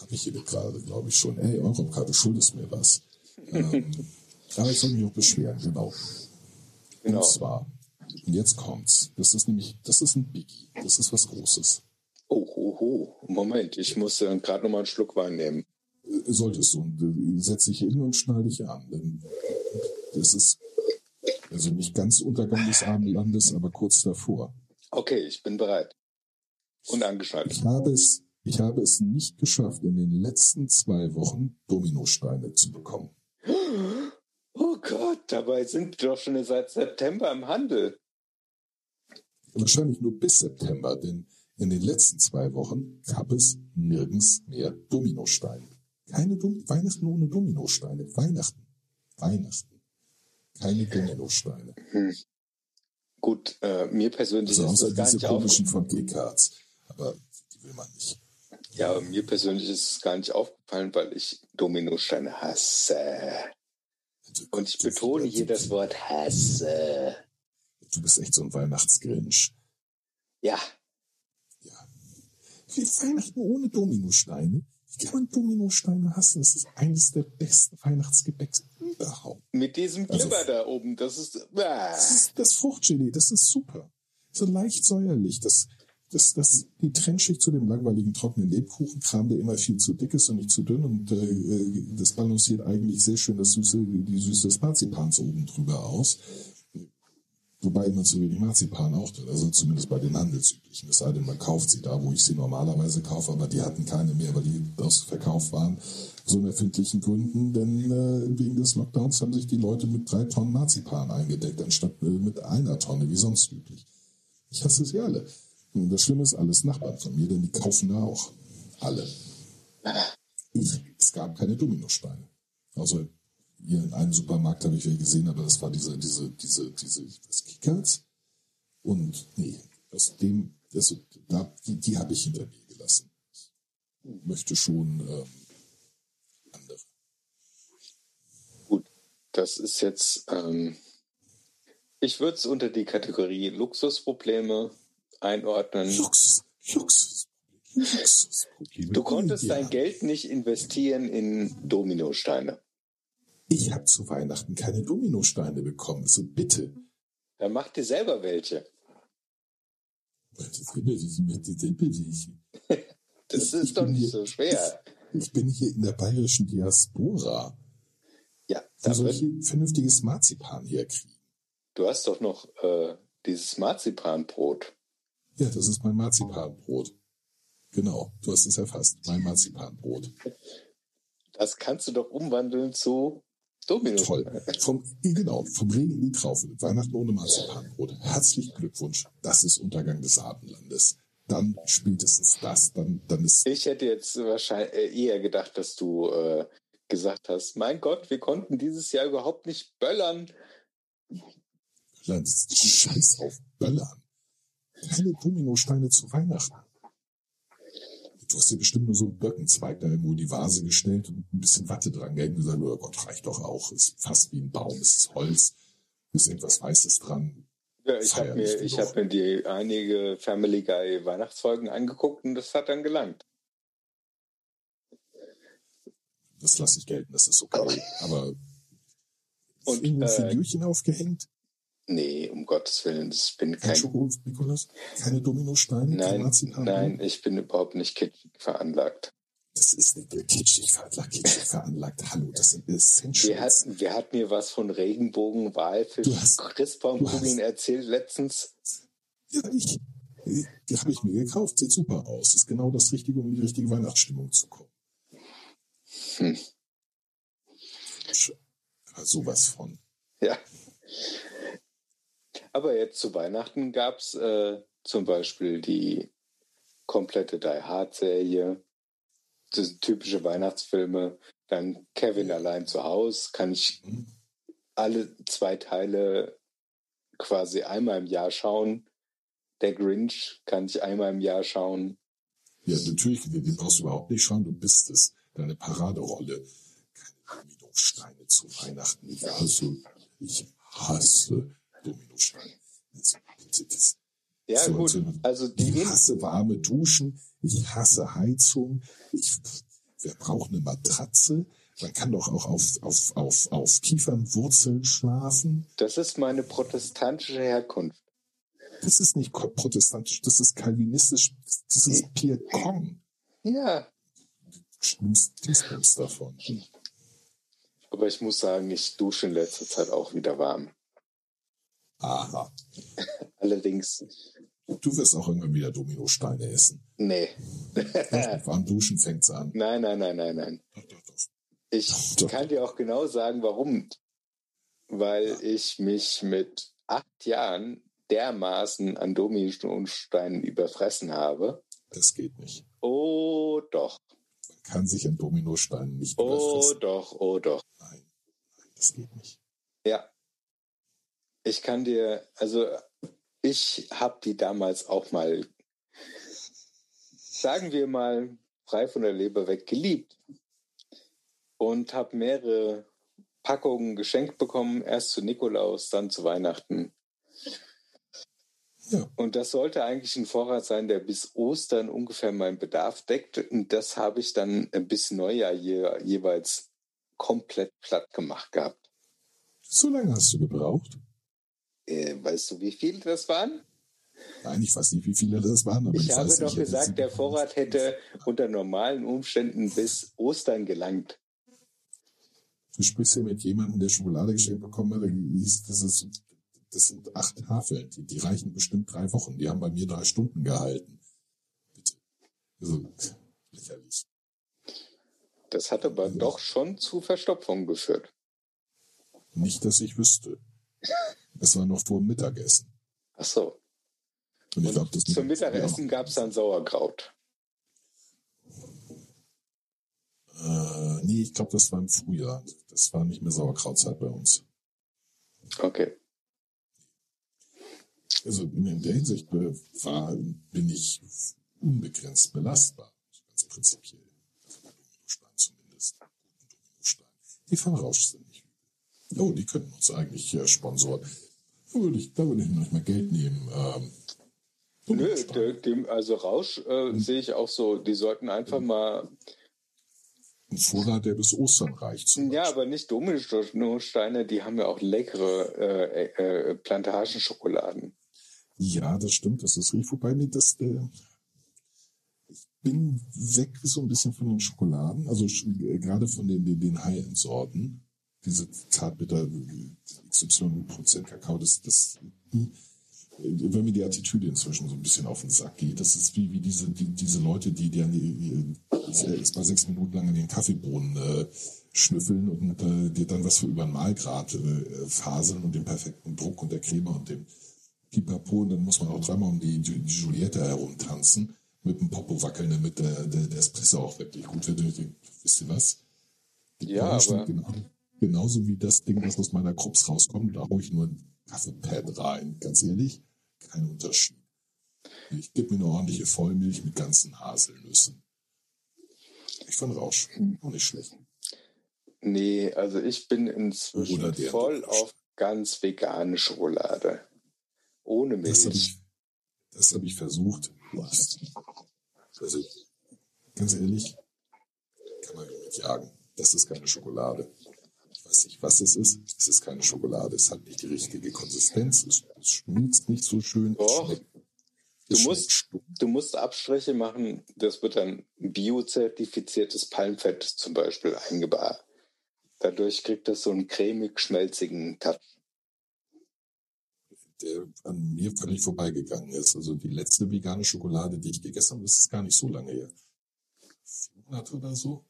Habe ich hier gerade, glaube ich, schon. Ey, Europcar, du schuldest mir was. Ähm, aber ich soll mich auch beschweren, genau. genau. Und zwar, und jetzt kommt's. Das ist nämlich, das ist ein Biggie. Das ist was Großes. Oh, oh, oh. Moment, ich muss äh, gerade noch mal einen Schluck Wein nehmen. Solltest du. Äh, setz dich hin und schnall dich an. Denn das ist also nicht ganz Untergang des armen Landes, aber kurz davor. Okay, ich bin bereit. Und angeschaltet. Ich habe es, ich habe es nicht geschafft, in den letzten zwei Wochen Dominosteine zu bekommen. Oh Gott, dabei sind wir doch schon seit September im Handel. Wahrscheinlich nur bis September, denn in den letzten zwei Wochen gab es nirgends mehr Dominosteine. Keine Dom Weihnachten ohne Dominosteine. Weihnachten. Weihnachten. Keine Dominosteine. Hm. Gut, äh, mir persönlich also ist das gar nicht komischen von G-Cards. Aber die will man nicht. Ja, mir persönlich ist es gar nicht aufgefallen, weil ich Dominosteine hasse. Also, Und ich betone hier das Wort hasse. Du bist echt so ein Weihnachtsgrinch. Ja, wie Weihnachten ohne Dominosteine. Wie kann man Dominosteine hassen? Das ist eines der besten Weihnachtsgebäcks überhaupt. Mit diesem Glibber also, da oben, das ist, ah. das ist das Fruchtgelee, das ist super. So leicht säuerlich. Das, das, das, die Trennschicht zu dem langweiligen trockenen Lebkuchenkram, der immer viel zu dick ist und nicht zu dünn und äh, das balanciert eigentlich sehr schön das süße, die Süße des Marzipans oben drüber aus. Wobei immer zu wenig Marzipan auch drin, also zumindest bei den handelsüblichen. Es sei denn, man kauft sie da, wo ich sie normalerweise kaufe, aber die hatten keine mehr, weil die aus Verkauf waren, so unerfindlichen Gründen, denn äh, wegen des Lockdowns haben sich die Leute mit drei Tonnen Marzipan eingedeckt, anstatt äh, mit einer Tonne, wie sonst üblich. Ich hasse sie alle. Und das Schlimme ist, alles Nachbarn von mir, denn die kaufen da auch. Alle. Es gab keine Dominosteine. Also hier in einem Supermarkt habe ich welche gesehen, aber das war diese, diese, diese, diese, Kickers. Und nee, aus dem, also, da, die, die habe ich hinter mir gelassen. Ich möchte schon ähm, andere. Gut, das ist jetzt, ähm, ich würde es unter die Kategorie Luxusprobleme einordnen. Luxus, Luxus. Luxusprobleme. Du konntest ja. dein Geld nicht investieren in Dominosteine. Ich habe zu Weihnachten keine Dominosteine bekommen, so bitte. Dann mach dir selber welche. das ist doch nicht so schwer. Ich, bin hier in der bayerischen Diaspora. Ja, da soll ich ein vernünftiges Marzipan herkriegen? Du hast doch noch äh, dieses Marzipanbrot. Ja, das ist mein Marzipanbrot. Genau, du hast es erfasst. Mein Marzipanbrot. Das kannst du doch umwandeln zu Domino. Toll. Vom, genau, vom Regen in die Traufe. Weihnachten ohne Marzipanbrot. Herzlichen Glückwunsch. Das ist Untergang des Abendlandes. Dann spätestens das. Dann, dann ist. Ich hätte jetzt wahrscheinlich äh, eher gedacht, dass du äh, gesagt hast, mein Gott, wir konnten dieses Jahr überhaupt nicht böllern. Böllern, Scheiß auf Böllern. Keine Dominosteine zu Weihnachten. Du hast dir bestimmt nur so einen Birkenzweig da irgendwo in die Vase gestellt und ein bisschen Watte dran gehängt und gesagt, oh Gott, reicht doch auch. Ist fast wie ein Baum, es ist Holz, ist irgendwas Weißes dran. Ja, ich habe mir, ich hab mir die einige Family Guy Weihnachtsfolgen angeguckt und das hat dann gelangt. Das lasse ich gelten, das ist okay. Aber Und, irgendwo äh, Figürchen aufgehängt? Nee, um Gottes Willen, ich bin Kein kein. Schoko, Nikolaus? Keine Dominosteine? Nein, Marzipan? nein, ich bin überhaupt nicht kitschig veranlagt. Das ist nicht kitschig veranlagt, kitschig veranlagt. Hallo, das sind Essentials. Wer hat, wer hat mir was von Regenbogen, Walfisch, Christbaumkugeln erzählt letztens? Ja, ich. Die habe ich mir gekauft. Sieht super aus. Ist genau das Richtige, um in die richtige Weihnachtsstimmung zu kommen. Hm. Aber Sowas von. Ja. Aber jetzt zu Weihnachten gab es äh, zum Beispiel die komplette Die Hard-Serie, typische Weihnachtsfilme, dann Kevin allein zu Hause, kann ich alle zwei Teile quasi einmal im Jahr schauen. Der Grinch kann ich einmal im Jahr schauen. Ja, natürlich, den brauchst du überhaupt nicht schauen. Du bist es. Deine Paraderolle. Keine Dominosteine zu Weihnachten. Ich hasse, ich hasse Dominosteine. Das, das, das, Ja, So, gut. so. Also die Ich hasse warme Duschen. Ich hasse Heizung. Ich, wer braucht eine Matratze? Man kann doch auch auf, auf, auf, auf Kiefernwurzeln schlafen. das ist meine protestantische Herkunft. Das ist nicht protestantisch, das ist kalvinistisch, das ist Pierre Kong. Ja, Schlimmst Dingsbums davon. aber ich muss sagen, ich dusche in letzter Zeit auch wieder warm. Aha. Allerdings, Du wirst auch irgendwann wieder Dominosteine essen. nee. Warm Duschen fängt's an. Nein, nein, nein, nein, nein. Doch, doch, doch. Ich Doch. kann dir auch genau sagen, warum. Weil ich mich mit acht Jahren dermaßen an Dominosteinen überfressen habe. Das geht nicht. Oh doch, Man kann sich an Dominosteinen nicht oh überfressen. doch, oh doch. Nein, nein, das geht nicht. Ja. Ich kann dir, also ich habe die damals auch mal, sagen wir mal, frei von der Leber weg geliebt. Und habe mehrere Packungen geschenkt bekommen, erst zu Nikolaus, dann zu Weihnachten. Ja, Und das sollte eigentlich ein Vorrat sein, der bis Ostern ungefähr meinen Bedarf deckt. Und das habe ich dann bis Neujahr je, jeweils komplett platt gemacht gehabt. so lange hast du gebraucht? Äh, weißt du, wie viele das waren? Nein, ich weiß nicht, wie viele das waren, aber ich, habe doch nicht, gesagt, der. Vorrat hätte unter normalen Umständen bis Ostern gelangt. Du sprichst ja mit jemandem, der Schokolade geschenkt bekommen hat, das, ist, das sind acht Haferl, die, die reichen bestimmt drei Wochen. Die haben bei mir drei Stunden gehalten. Bitte. Also, lächerlich. Das hat aber doch schon zu Verstopfung geführt. Nicht, dass ich wüsste. Es war noch vor dem Mittagessen. Ach so. Und ich glaube, das Zum Mittagessen gab es dann Sauerkraut. Äh, nee, ich glaube, das war im Frühjahr. Das war nicht mehr Sauerkrautzeit bei uns. Okay. Also in der Hinsicht war, bin ich unbegrenzt belastbar. Ganz prinzipiell. Also Dominostein zumindest. Guten Dominostein. Die von Rausch sind nicht übel. Oh, die könnten uns eigentlich äh, sponsoren. Da würde ich, da würde ich noch mal Geld nehmen. Ähm, Nö, de- dem, also Rausch äh, sehe ich auch so. Die sollten einfach mal, Ein Vorrat, der bis Ostern reicht. Ja, aber nicht Dominosteine, die haben ja auch leckere äh, äh, Plantagenschokoladen. Ja, das stimmt, das ist richtig. Wobei mir das, äh, ich bin weg so ein bisschen von den Schokoladen, also äh, gerade von den, den, den High-End-Sorten. Diese Zartbitter, XY Prozent Kakao, das, das, wenn mir die Attitüde inzwischen so ein bisschen auf den Sack geht, das ist wie, wie diese, die, diese Leute, die, die erst mal sechs Minuten lang in den Kaffeebohnen äh, schnüffeln und äh, dir dann was für über den Mahlgrad äh, faseln und den perfekten Druck und der Creme und dem Pipapo. Und dann muss man auch dreimal um die, die Juliette herumtanzen mit dem Popo wackeln, damit der, der, der Espresso auch wirklich gut wird. Wisst ihr was? Die Ja, aber- genau, genauso wie das Ding, was aus meiner Krups rauskommt, da hau ich nur ein Kaffeepad rein. Ganz ehrlich, kein Unterschied. Ich gebe mir eine ordentliche Vollmilch mit ganzen Haselnüssen. Ich fand Rausch auch nicht schlecht. Nee, also ich bin inzwischen voll Rausch. auf ganz vegane Schokolade. Ohne Das habe Milch. ich, das hab ich versucht. Also, ganz ehrlich, kann man mich mit jagen. Das ist keine Schokolade. Weiß nicht, was es ist. Es ist keine Schokolade. Es hat nicht die richtige Konsistenz. Es, es schmilzt nicht so schön. Doch. Du musst-. Du musst Abstriche machen, das wird dann biozertifiziertes Palmfett zum Beispiel eingebaut. Dadurch kriegt das so einen cremig-schmelzigen Touch. der an mir völlig vorbeigegangen ist. Also die letzte vegane Schokolade, die ich gegessen habe, das ist gar nicht so lange her. Vier Monate oder so.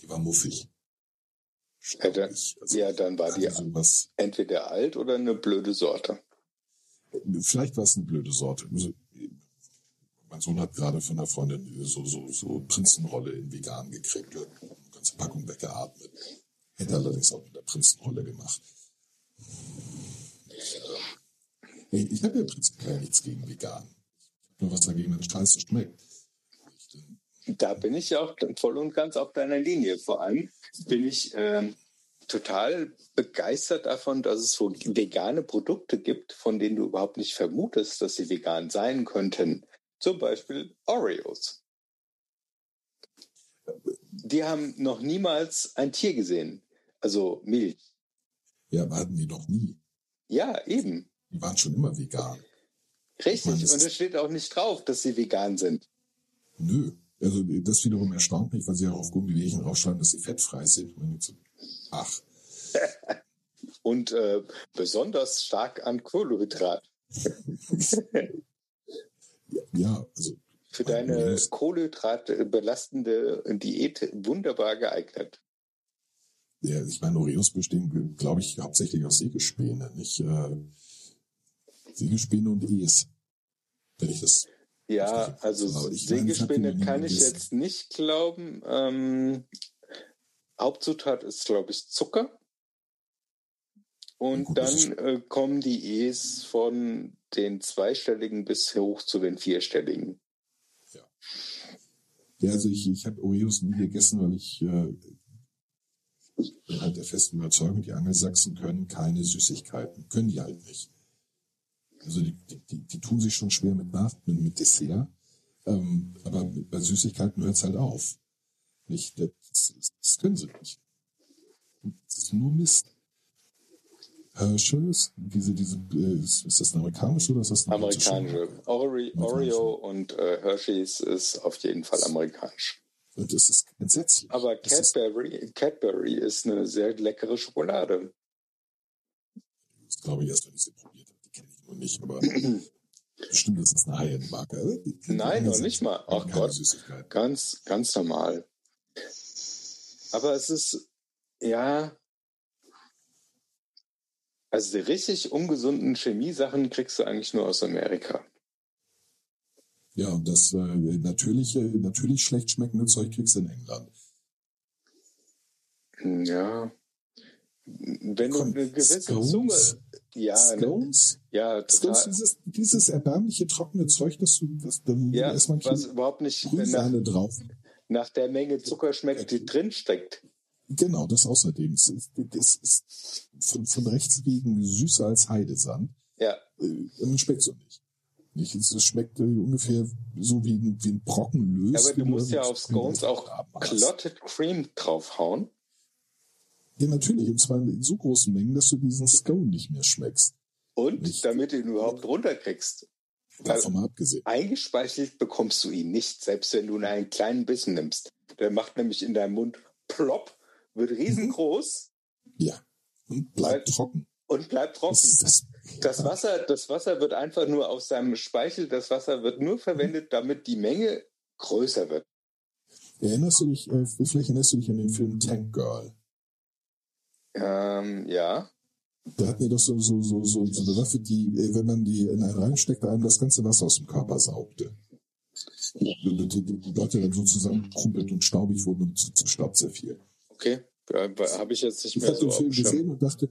Die war muffig. Ja, dann- Staubig. Also, Ja, dann war die sowas. entweder alt oder eine blöde Sorte. Vielleicht war es eine blöde Sorte. Also, mein Sohn hat gerade von einer Freundin so, so, so Prinzenrolle in vegan gekriegt. Eine ganze Packung weggeatmet. Hätte allerdings auch mit der Prinzenrolle gemacht. Ich, äh, ich habe ja prinzipiell nichts gegen vegan. Nur was dagegen, wenn es scheiße schmeckt. Äh, Da bin ich ja auch voll und ganz auf deiner Linie. Vor allem bin ich ähm, total begeistert davon, dass es so vegane Produkte gibt, von denen du überhaupt nicht vermutest, dass sie vegan sein könnten. Zum Beispiel Oreos. Die haben noch niemals ein Tier gesehen. Also Milch. Ja, aber hatten die noch nie. Ja, eben. Die waren schon immer vegan. Richtig. meine, Und es steht auch nicht drauf, dass sie vegan sind. Nö. Also das wiederum erstaunt mich, weil sie ja auf Gummibärchen rausschreiben, dass sie fettfrei sind. Ach, Und äh, besonders stark an Kohlenhydrat. ja, also Für deine kohlenhydratbelastende Diät wunderbar geeignet. Ja, ich meine, Oreos bestehen, glaube ich, hauptsächlich aus Sägespäne, nicht äh, Sägespäne und Es. Wenn ich das. Ja, also nie kann ich jetzt nicht glauben. Ähm, Hauptzutat ist, glaube ich, Zucker. Und gut, dann äh, kommen die E's von den zweistelligen bis hoch zu den vierstelligen. Ja, also ich, ich habe Oreos nie gegessen, weil ich äh, bin halt der festen Überzeugung, die Angelsachsen können keine Süßigkeiten. Können die halt nicht. Also die, die, die, tun sich schon schwer mit Nach mit, mit Dessert. Ähm, aber bei Süßigkeiten hört es halt auf. Nicht, das, das, können sie nicht. Das ist nur Mist. Herschels, diese, diese, äh, ist, das ein amerikanische oder ist das britische Amerikanische. Marke? Ore Amerikanische. Oreo und äh, Hershey's ist auf jeden Fall amerikanisch. Und das ist entsetzlich. Aber ist- Cadbury, Cadbury ist eine sehr leckere Schokolade. Das glaube ich erst, wenn ich sie probiert habe. Nur nicht, aber bestimmt ist das eine High-End-Marke. die Nein, noch nicht mal. Ach Gott. Süßigkeit. Ganz, ganz normal. Aber es ist, ja. Also die richtig ungesunden Chemiesachen kriegst du eigentlich nur aus Amerika. Ja, und das äh, natürlich, äh, natürlich schlecht schmeckende Zeug kriegst du in England. Ja. Wenn Komm, du eine gewisse Scones? Zunge. Ja, ne, Scones? ja, Scones, total. dieses, dieses erbärmliche trockene Zeug, das du, das, da Ja, erstmal was überhaupt nicht nach, drauf. nach der Menge Zucker schmeckt, die drin steckt. Genau, das außerdem. Das ist, das ist von, von rechts wegen süßer als Heidesand. Ja, Äh, man schmeckt so nicht. nicht. Es schmeckt äh, ungefähr so wie, ein- wie ein Brocken löst. aber du musst ja auf Scones auch. Clotted Cream draufhauen. Ja, natürlich. Und zwar in so großen Mengen, dass du diesen Scone nicht mehr schmeckst. Und Nicht. damit du ihn überhaupt runterkriegst. Davon mal abgesehen. Eingespeichelt bekommst du ihn nicht, selbst wenn du nur einen kleinen Bissen nimmst. Der macht nämlich in deinem Mund plopp, wird riesengroß Ja. Und bleibt trocken. und bleibt trocken. Das das Das Wasser, das Wasser wird einfach nur aus seinem Speichel, das Wasser wird nur verwendet, damit die Menge größer wird. Erinnerst du dich, äh, vielleicht erinnerst du dich an den Film Tank Girl? Ähm, ja. Da hatten die doch so, so, so, so, so eine Waffe, die, äh, wenn man die in einen reinsteckte, einem das ganze Wasser aus dem Körper saugte. Die, die, die, die Leute dann so zusammenkrumpelt und staubig wurden und zu, zu Staub zerfiel. Okay. Habe ich jetzt nicht Ich mehr habe so den auf Film dem Schirm. gesehen und dachte,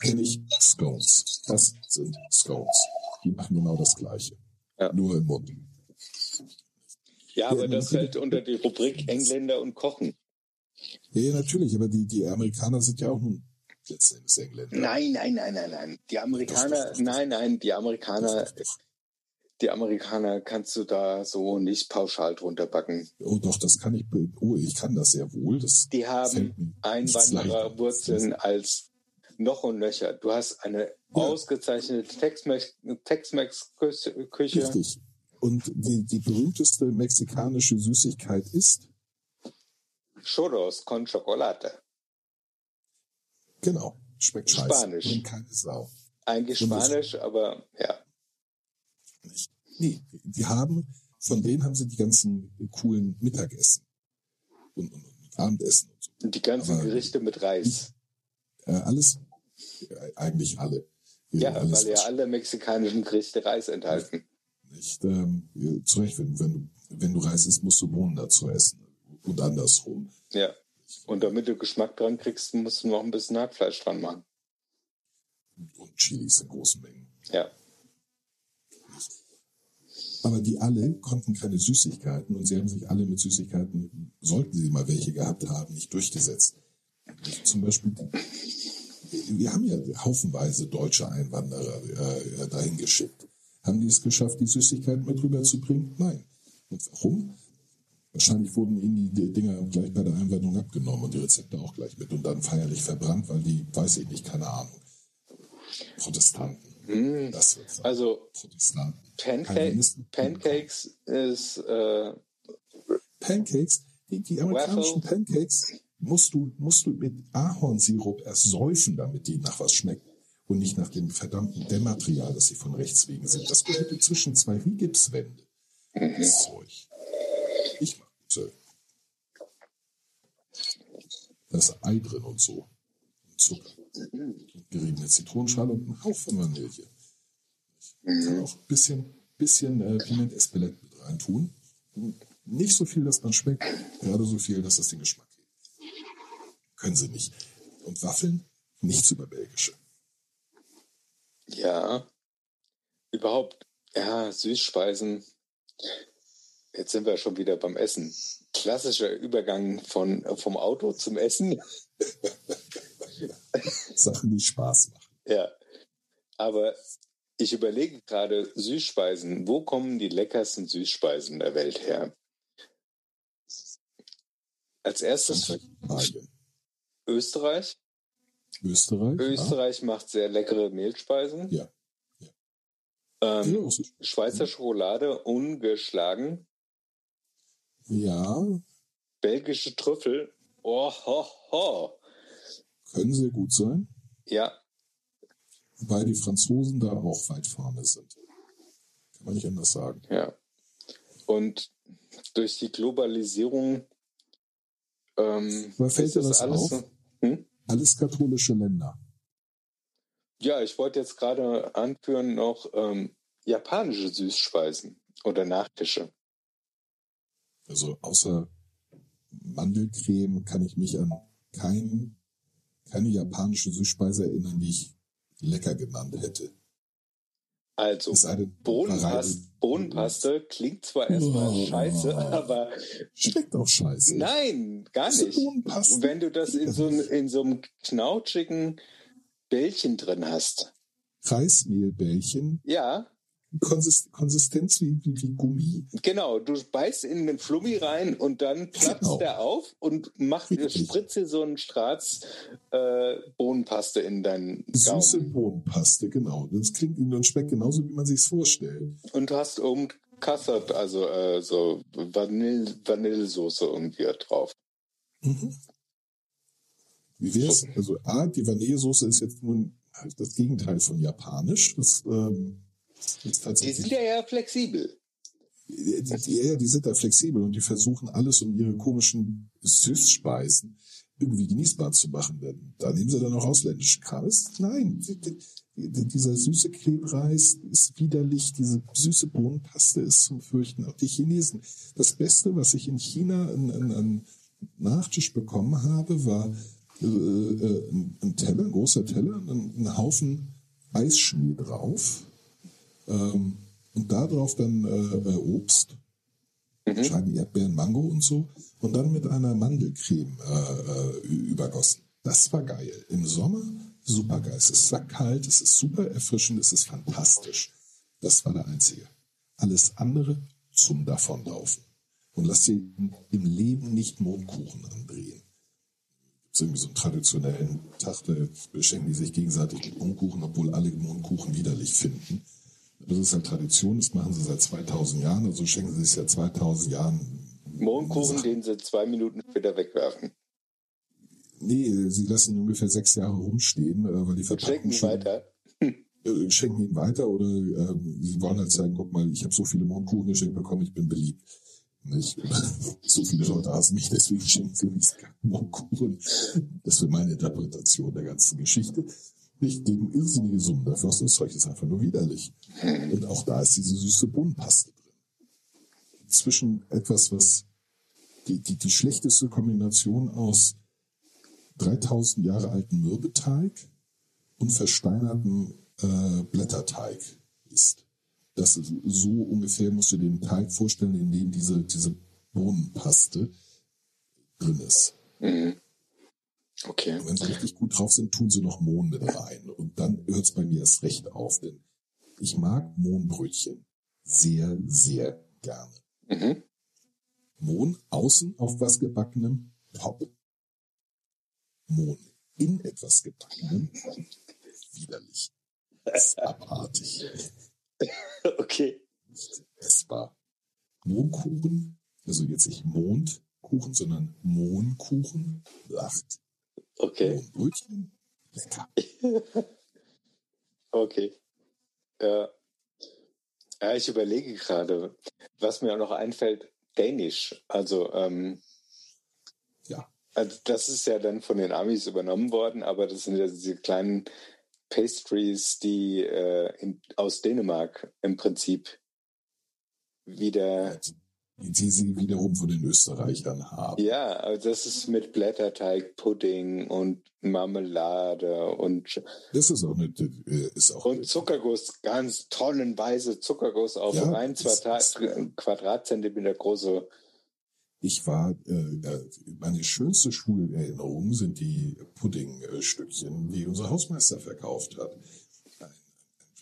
kenne ich Scones. Das sind Scones. Die machen genau das Gleiche. Ja. Nur im Mund. Ja, aber das fällt unter die Rubrik Engländer und Kochen. Ja, ja, natürlich, aber die, die Amerikaner sind ja auch nun letzten Endes Engländer. Nein, nein, nein, nein, nein. Die Amerikaner, Doch, doch, doch, nein, nein, die Amerikaner, die Amerikaner kannst du da so nicht pauschal drunter backen. Oh doch, das kann ich, oh, ich kann das sehr wohl. Das Die haben Einwandererwurzeln als noch und nöcher. Du hast eine ausgezeichnete Tex-Mex- Tex-Mex-Küche. Richtig. Und die, die berühmteste mexikanische Süßigkeit ist, Churros con chocolate. genau, schmeckt scheiße. Spanisch. Und keine Sau. Eigentlich Und das- Spanisch, aber ja. Nicht. Nee, die haben, von denen haben sie die ganzen coolen Mittagessen und, und, und Abendessen und so. Und die ganzen Aber- Gerichte mit Reis. Äh, alles, äh, eigentlich alle. Ja, alles weil ja alle mexikanischen Gerichte Reis enthalten. nicht. Ähm, ja, zu Recht, wenn, wenn, du, wenn du Reis isst, musst du Bohnen dazu essen. Und andersrum. Ja. Und damit du Geschmack dran kriegst, musst du noch ein bisschen Hackfleisch dran machen. Und Chilis in großen Mengen. Ja. Aber die alle konnten keine Süßigkeiten und sie haben sich alle mit Süßigkeiten, sollten sie mal welche gehabt haben, nicht durchgesetzt. Zum Beispiel, wir haben ja haufenweise deutsche Einwanderer äh, dahin geschickt. Haben die es geschafft, die Süßigkeiten mit rüberzubringen? Nein. Und warum? Wahrscheinlich wurden ihnen die Dinger gleich bei der Einwanderung abgenommen und die Rezepte auch gleich mit und dann feierlich verbrannt, weil die, weiß ich nicht, keine Ahnung. Protestanten. Mm. Das. Also Protestanten. Pancake. Pancakes ist äh, Pancakes, die, die amerikanischen Waffle. Pancakes musst du, musst du mit Ahornsirup ersäufen, damit die nach was schmecken. Und nicht nach dem verdammten Dämmmaterial, das sie von rechts wegen sind. Das gehört zwischen zwei wie Gipswände. Das Zeug. Ich. Da ist Ei drin und so. Und Zucker. Und geriebene Zitronenschale und ein Haufen Vanille. Kann auch ein bisschen, bisschen äh, Piment Espelette mit rein tun. Nicht so viel, dass man schmeckt, gerade so viel, dass es den Geschmack gibt. Können sie nicht. Und Waffeln, nichts über belgische. ja überhaupt ja Süßspeisen. Jetzt sind wir schon wieder beim Essen. Klassischer Übergang von vom Auto zum Essen. Sachen, die Spaß machen. Ja, aber ich überlege gerade Süßspeisen. Wo kommen die leckersten Süßspeisen der Welt her? Als erstes. Österreich. Österreich. Österreich macht sehr leckere Mehlspeisen. Ja. Ähm, Ja, auch so- Schweizer Schokolade ungeschlagen. Ja, Belgische Trüffel. Oh, ho, ho. können sehr gut sein. Ja, Wobei die Franzosen da auch weit vorne sind. Kann man nicht anders sagen. ja. Und durch die Globalisierung ähm, Aber fällt dir das das alles auf? so. Hm? Alles katholische Länder. Ja, ich wollte jetzt gerade anführen noch ähm, japanische Süßspeisen oder Nachtische. Also außer Mandelcreme kann ich mich an kein, keine japanische Süßspeise erinnern, die ich lecker genannt hätte. Also Bohnenpaste, Bohnenpaste klingt zwar erstmal Oh. scheiße, aber Schmeckt auch scheiße. nein, gar nicht. Wenn du das in so, in so einem knautschigen Bällchen drin hast. Reismehlbällchen, Ja, Konsistenz wie, wie, wie Gummi. genau. Du beißt in den Flummi rein und dann platzt Genau. der auf und macht, dir so einen Strats äh, Bohnenpaste in deinen Süße Gaumen. Bohnenpaste, genau. Das klingt und schmeckt genauso, wie man sich's vorstellt. Und du hast oben Custard, also äh, so Vanille, Vanillesoße irgendwie drauf. Mhm. Wie wär's? Also A, die Vanillesoße ist jetzt nun, das Gegenteil von Japanisch. Das ähm, Die sind ja ja flexibel. Die, die, ja, die sind da flexibel und die versuchen alles, um ihre komischen Süßspeisen irgendwie genießbar zu machen. Denn Da nehmen sie dann auch ausländischen Kram. Nein, die, die, die, dieser süße Klebreis ist widerlich. Diese süße Bohnenpaste ist zum Fürchten. Auch die Chinesen. Das Beste, was ich in China an, an, an Nachtisch bekommen habe, war äh, äh, ein, ein Teller, ein großer Teller, ein, ein Haufen Eisschnee drauf. Ähm, und da drauf dann äh, äh, Obst, Scheiben Erdbeeren, Mango und so. Und dann mit einer Mandelcreme äh, äh, übergossen. Das war geil. Im Sommer super geil. Es ist kalt, es ist super erfrischend, es ist fantastisch. Das war der einzige. Alles andere zum Davonlaufen. Und lass dir im Leben nicht Mondkuchen andrehen. Gibt's irgendwie so einen traditionellen Tag, da beschenken die sich gegenseitig mit Mondkuchen, obwohl alle Mondkuchen widerlich finden. Das ist halt Tradition, das machen sie seit 2000 Jahren, also schenken sie sich seit 2000 Jahren. Mondkuchen, den sie zwei Minuten später wegwerfen. Nee, sie lassen ihn ungefähr sechs Jahre rumstehen, äh, weil die Und Verpackung schenken schon, weiter. äh, schenken ihn weiter oder ähm, sie wollen halt sagen, guck mal, ich habe so viele Mondkuchen geschenkt bekommen, ich bin beliebt. Nicht? so viele Leute hassen mich, deswegen schenken sie mir keinen Mondkuchen. Das wäre meine Interpretation der ganzen Geschichte. Ich gebe irrsinnige Summen dafür aus, das Zeug ist einfach nur widerlich. Und auch da ist diese süße Bohnenpaste drin. Zwischen etwas, was die, die, die schlechteste Kombination aus 3000 Jahre alten Mürbeteig und versteinertem äh, Blätterteig ist. Das ist so ungefähr musst du den Teig vorstellen, in dem diese, diese Bohnenpaste drin ist. Mhm. Okay. Und wenn sie richtig gut drauf sind, tun sie noch mit rein. Und dann hört es bei mir erst recht auf, denn ich mag Mohnbrötchen sehr, sehr gerne. Mhm. Mohn außen auf was gebackenem, top. Mohn in etwas gebackenem, widerlich. Das ist abartig. Okay. Nicht essbar. Mohnkuchen, also jetzt nicht Mondkuchen, sondern Mohnkuchen, lacht. Okay. Mohnbrötchen, lecker. Okay. Ja. ja, ich überlege gerade, was mir auch noch einfällt, Dänisch. Also, ähm, Ja, also das ist ja dann von den Amis übernommen worden, aber das sind ja diese kleinen Pastries, die äh, in, aus Dänemark im Prinzip wieder. die, die sie wiederum von den Österreichern haben. Ja, also das ist mit Blätterteig, Pudding und Marmelade und, Das ist auch eine, äh, ist auch und Zuckerguss, ganz tonnenweise Zuckerguss auf Ja, ein, Quadratzentimeter große. Ich war, äh, meine schönste Schulerinnerung sind die Puddingstückchen, die unser Hausmeister verkauft hat.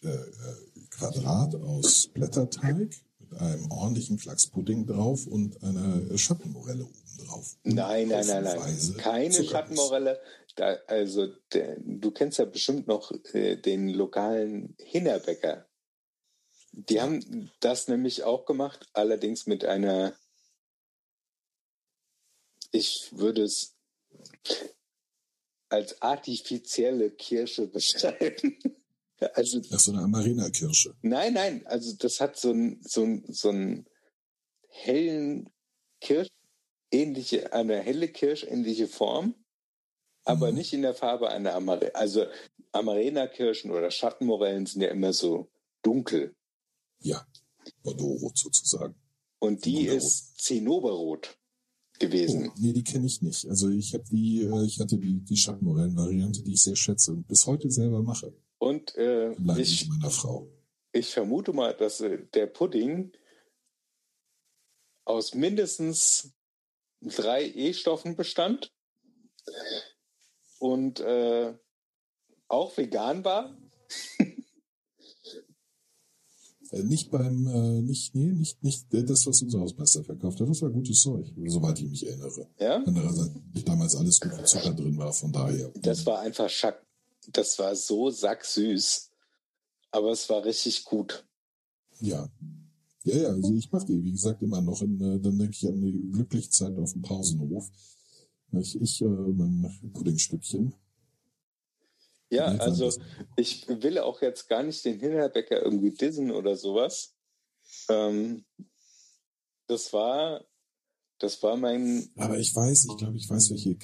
Ein äh, Quadrat aus Blätterteig mit einem ordentlichen Flachs Pudding drauf und einer Schattenmorelle oben drauf. Nein, nein, nein, nein. Keine Zuckerguss. Schattenmorelle. Da, also, der, du kennst ja bestimmt noch äh, den lokalen Hinnerbäcker. Die haben das nämlich auch gemacht, allerdings mit einer, ich würde es als artifizielle Kirsche beschreiben. Also, Ach, so eine Amarena-Kirsche. nein, nein, also das hat so einen so so einen hellen Kirsch, ähnliche, eine helle kirschähnliche Form, aber Mhm. nicht in der Farbe einer Amarena. Also Amarena-Kirschen oder Schattenmorellen sind ja immer so dunkel. Ja, Bordeaux-Rot sozusagen. Und die ist Zinnoberrot Oh, gewesen. nee, die kenne ich nicht. Also ich habe die, äh, ich hatte die, die Schattenmorellen-Variante, die ich sehr schätze und bis heute selber mache. Und äh, ich, meiner Frau. ich vermute mal, dass äh, der Pudding aus mindestens drei E-Stoffen bestand und äh, auch vegan war. Äh, nicht beim, äh, nicht, nee, nicht, nicht äh, das, was unser Hausmeister verkauft hat. Das war gutes Zeug, soweit ich mich erinnere. Ja, Andererseits damals alles gut mit Zucker drin war, von daher. das war einfach Schack. Das war so sacksüß. Aber es war richtig gut. Ja. Ja, ja, also ich mache die, wie gesagt, immer noch. In, äh, dann denke ich an die glückliche Zeit auf dem Pausenhof. Ich, ich äh, mein Puddingstückchen. Ja, also ich will auch jetzt gar nicht den Hinterbäcker irgendwie dissen oder sowas. Ähm, das war, das war mein Aber ich weiß, ich glaube, ich weiß, welche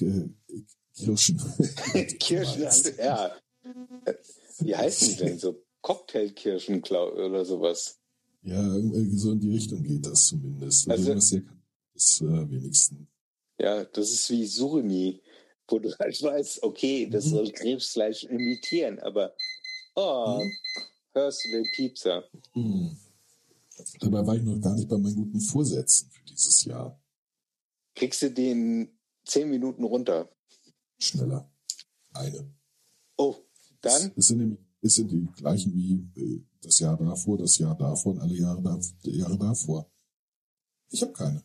Kirschen. Kirschen, ja. Äh, Wie heißen die denn so? Cocktailkirschen oder sowas. Ja, so in die Richtung geht das zumindest. Oder Also- irgendwas sehr das äh, wenigsten. Ja, das ist wie Surimi, wo du halt weißt, okay, das Mhm. soll Krebsfleisch imitieren, aber oh, Mhm. hörst du den Piepser? Hm. Dabei war ich noch gar nicht bei meinen guten Vorsätzen für dieses Jahr. Kriegst du den zehn Minuten runter? Schneller. Eine. Oh, dann? Es, sind, nämlich- es sind die gleichen wie äh, das Jahr davor, das Jahr davor und alle Jahre, da, Jahre davor. Ich habe keine.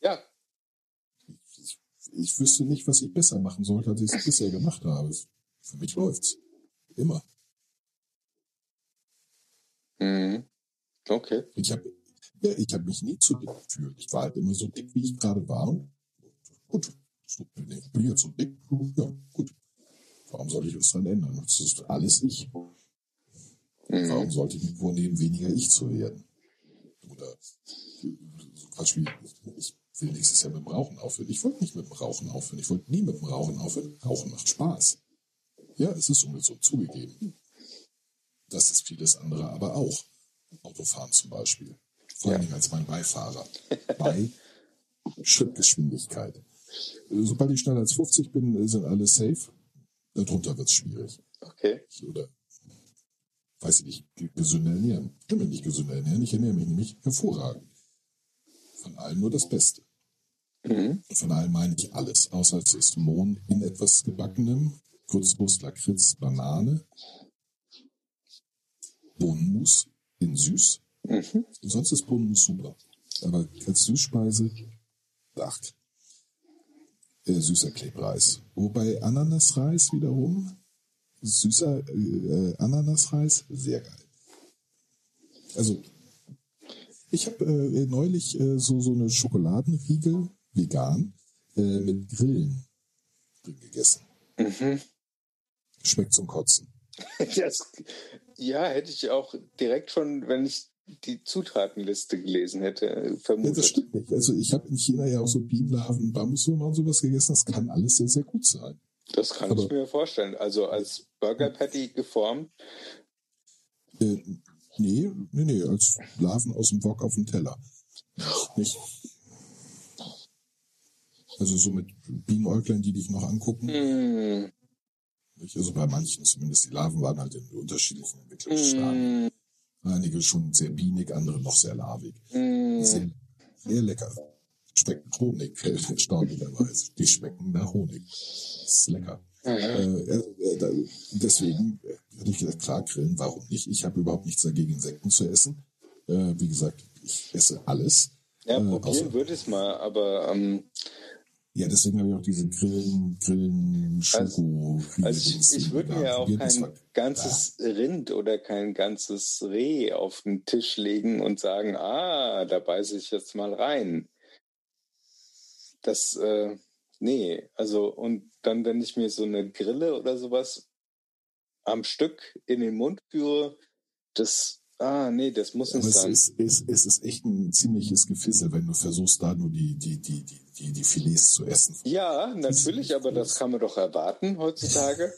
Ja, Ich, ich wüsste nicht, was ich besser machen sollte, als ich es bisher gemacht habe. Für mich läuft's. Immer. Mhm. Okay. Ich habe ja, ich hab mich nie zu dick gefühlt. Ich war halt immer so dick, wie ich gerade war. Und gut, so bin ich bin jetzt so dick. Ja, gut. Warum sollte ich was dran ändern? Das ist alles ich. Warum Mhm. sollte ich mir vornehmen, weniger ich zu werden? Oder so Quatsch wie, ich will nächstes Jahr mit dem Rauchen aufhören. Ich wollte nicht mit dem Rauchen aufhören. Ich wollte nie mit dem Rauchen aufhören. Rauchen macht Spaß. Ja, es ist ungesund zugegeben. Das ist vieles andere aber auch. Autofahren zum Beispiel. Vor Ja. Dingen als mein Beifahrer. Bei Schrittgeschwindigkeit. Sobald ich schneller als 50 bin, sind alle safe. Darunter wird es schwierig. Okay. Oder weiß ich nicht, ge- gesünder ernähren. Ich kann mich nicht gesünder ernähren. Ich ernähre mich nämlich hervorragend. Von allem nur das Beste. Mhm. Von allem meine ich alles, außer es ist Mohn in etwas gebackenem, Kurzbrust, Lakritz, Banane, Bohnenmus in süß. Mhm. Sonst ist Bohnenmus super. Aber als Süßspeise, ach, äh, süßer Klebreis. Wobei Ananasreis wiederum, süßer äh, Ananasreis, sehr geil. Also, ich habe äh, neulich äh, so, so eine Schokoladenriegel, vegan, äh, mit Grillen drin gegessen. Mhm. Schmeckt zum Kotzen. Das, ja, hätte ich auch direkt schon, wenn ich die Zutatenliste gelesen hätte, Ja, das vermutet. stimmt nicht. Also ich habe in China ja auch so Bienenlarven, Bambuswürmer und sowas gegessen. Das kann alles sehr, sehr gut sein. Das kann Aber- ich mir vorstellen. Also als Burger Patty geformt. Äh, nee, nee, nee, als Larven aus dem Wok auf dem Teller. Nicht. Also so mit Bienenäuglein, die dich noch angucken. Mm? Also bei manchen zumindest. Die Larven waren halt in unterschiedlichen Entwicklungsstadien. mm, Einige schon sehr bienig, andere noch sehr larvig. mm. Sehr, sehr lecker. Schmecken Honig, erstaunlicherweise. Die schmecken nach Honig. Das ist lecker. Mhm. Äh, äh, deswegen äh, hatte ich gesagt, klar, grillen, warum nicht? Ich habe überhaupt nichts dagegen, Insekten zu essen. Äh, wie gesagt, ich esse alles. Ja, Äh, probieren würde ich es mal, aber ähm, Ja, deswegen habe ich auch diese Grillen, Grillen, Schoko, also ich, ich würde mir ja auch kein ganzes Rind oder kein ganzes Reh auf den Tisch legen und sagen, ah, da beiße ich jetzt mal rein. Das, äh, nee, also und dann, wenn ich mir so eine Grille oder sowas am Stück in den Mund führe, das, ah, nee, das muss es sein. ist, es, es ist echt ein ziemliches Gefissel, wenn du versuchst, da nur die, die, die, die, die, die Filets zu essen. Ja, natürlich, aber das kann man doch erwarten heutzutage.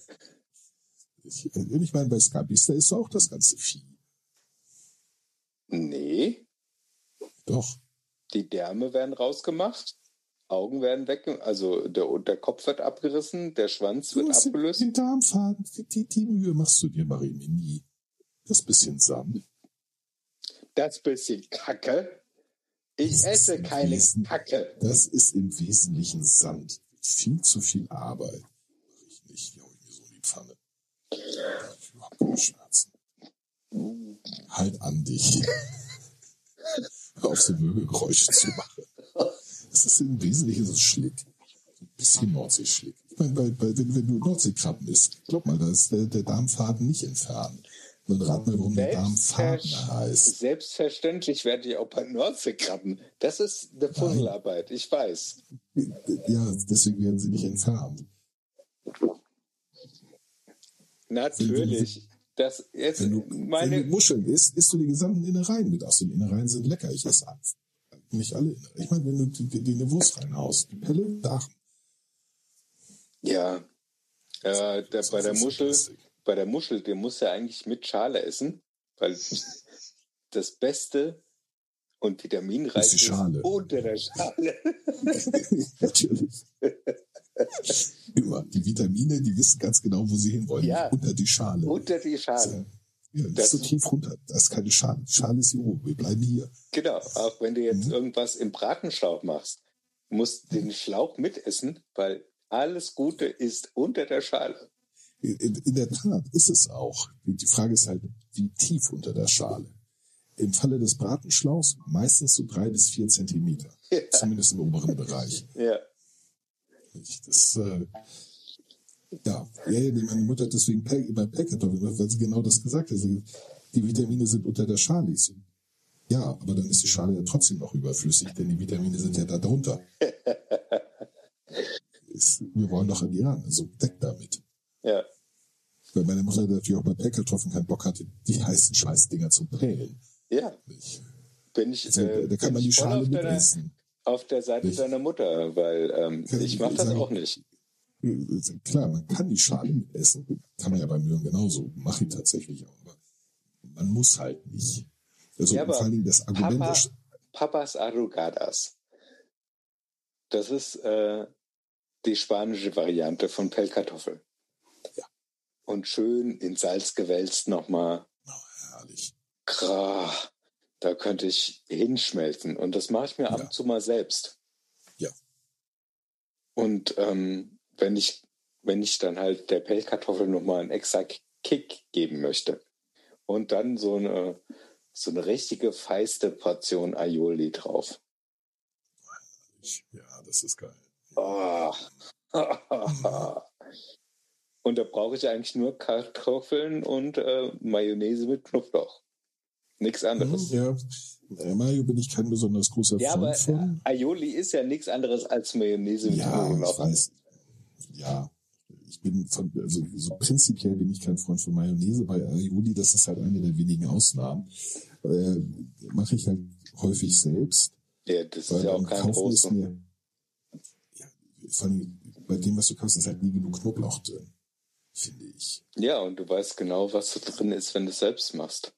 Ich, ich meine, bei Scabis, da ist auch das ganze Vieh. Nee, Doch. die Därme werden rausgemacht, Augen werden weg, also der, der Kopf wird abgerissen, der Schwanz Du wird abgelöst. den Darmfaden, die, die, die Mühe machst du dir, Marine, nie. Das bisschen Sand. Das bisschen Kacke. Ich esse ein keine Wesen. Kacke. Das ist im Wesentlichen Sand. Viel zu viel Arbeit. Mach ich nicht. Hau ich mir so in die Pfanne. Ich überhaupt keine Schmerzen. Halt an dich. Hör auf, so Mögelgeräusche zu machen. Das ist im Wesentlichen so Schlick. Ein bisschen Nordseeschlick. Ich meine, bei, bei, wenn, wenn du Nordseekrabben isst, glaub mal, da ist der, der Darmfaden nicht entfernt. Dann rat mal, warum der Darmfaden Selbstver- heißt. Selbstverständlich werde ich auch bei Nordseekrabben. Das ist eine Fusselarbeit, ich weiß. Ja, deswegen werden sie nicht entfernt. Natürlich. Das jetzt Wenn du, meine wenn du Muscheln isst, isst du die gesamten Innereien mit. Aus den Innereien sind lecker. Ich esse nicht alle Innereien. Ich meine, wenn du die, die, die eine Wurst reinhaust, die Pelle, Darm. ja, äh, der, bei der Muschel. Bei der Muschel, den muss ja eigentlich mit Schale essen, weil das Beste und vitaminreich Ist unter der Schale. Natürlich. Immer. Die Vitamine, die wissen ganz genau, wo sie hinwollen. Ja. Unter die Schale. Unter die Schale. Ja, das Das- ist so tief runter. Da ist keine Schale. Die Schale ist hier oben. Wir bleiben hier. Genau, auch wenn du jetzt Mhm. irgendwas im Bratenschlauch machst, musst du den Schlauch mitessen, weil alles Gute ist unter der Schale. In, der Tat ist es auch. Die Frage ist halt, wie tief unter der Schale. Im Falle des Bratenschlauchs meistens so drei bis vier Zentimeter. Ja. Zumindest im oberen Bereich. Ja? Das, äh, ja, ja, meine Mutter hat deswegen bei Pellkartoffeln, weil sie genau das gesagt hat. Die Vitamine sind unter der Schale. Ja, aber dann ist die Schale ja trotzdem noch überflüssig, denn die Vitamine sind ja da drunter. wir wollen doch an die ran, also weg damit. Ja, Weil meine Mutter natürlich auch bei Pellkartoffeln keinen Bock hatte, die heißen Scheißdinger zu pellen. ja. Nicht? Bin ich, Also, äh, da kann man die ich Schale auf mit deiner, essen. auf der Seite Nicht? deiner Mutter, weil ähm, ich ich mache das sagen. auch nicht. Klar, man kann die Schale mit essen, kann man ja beim Möhren genauso, mache ich tatsächlich auch, aber man muss halt nicht. Also Ja, vor allen Dingen das Argument, Papa, das- Papas Arrugadas. Das ist äh, die spanische Variante von Pellkartoffel. Ja. Und schön in Salz gewälzt nochmal. herrlich. Krah, da könnte ich hinschmelzen. Und das mache ich mir ab Ja. und zu mal selbst. Ja. Und ähm, wenn ich, wenn ich dann halt der Pellkartoffel nochmal einen extra Kick geben möchte und dann so eine, so eine richtige feiste Portion Aioli drauf. Ja, das ist geil. Oh. Und da brauche ich eigentlich nur Kartoffeln und äh, Mayonnaise mit Knoblauch. Nichts anderes. Ja, äh, Mayo bin ich kein besonders großer Ja, aber Freund von. Aioli ist ja nichts anderes als Mayonnaise mit Ja, ich Knoblauch. weiß. Ja, ich bin von, also so prinzipiell bin ich kein Freund von Mayonnaise. Bei Aioli, das ist halt eine der wenigen Ausnahmen. Äh, Mache ich halt häufig selbst. Ja, das ist ja auch kein mir, ja, bei dem, was du kaufst, ist halt nie genug Knoblauch drin, finde ich. Ja, und du weißt genau, was da drin ist, wenn du es selbst machst.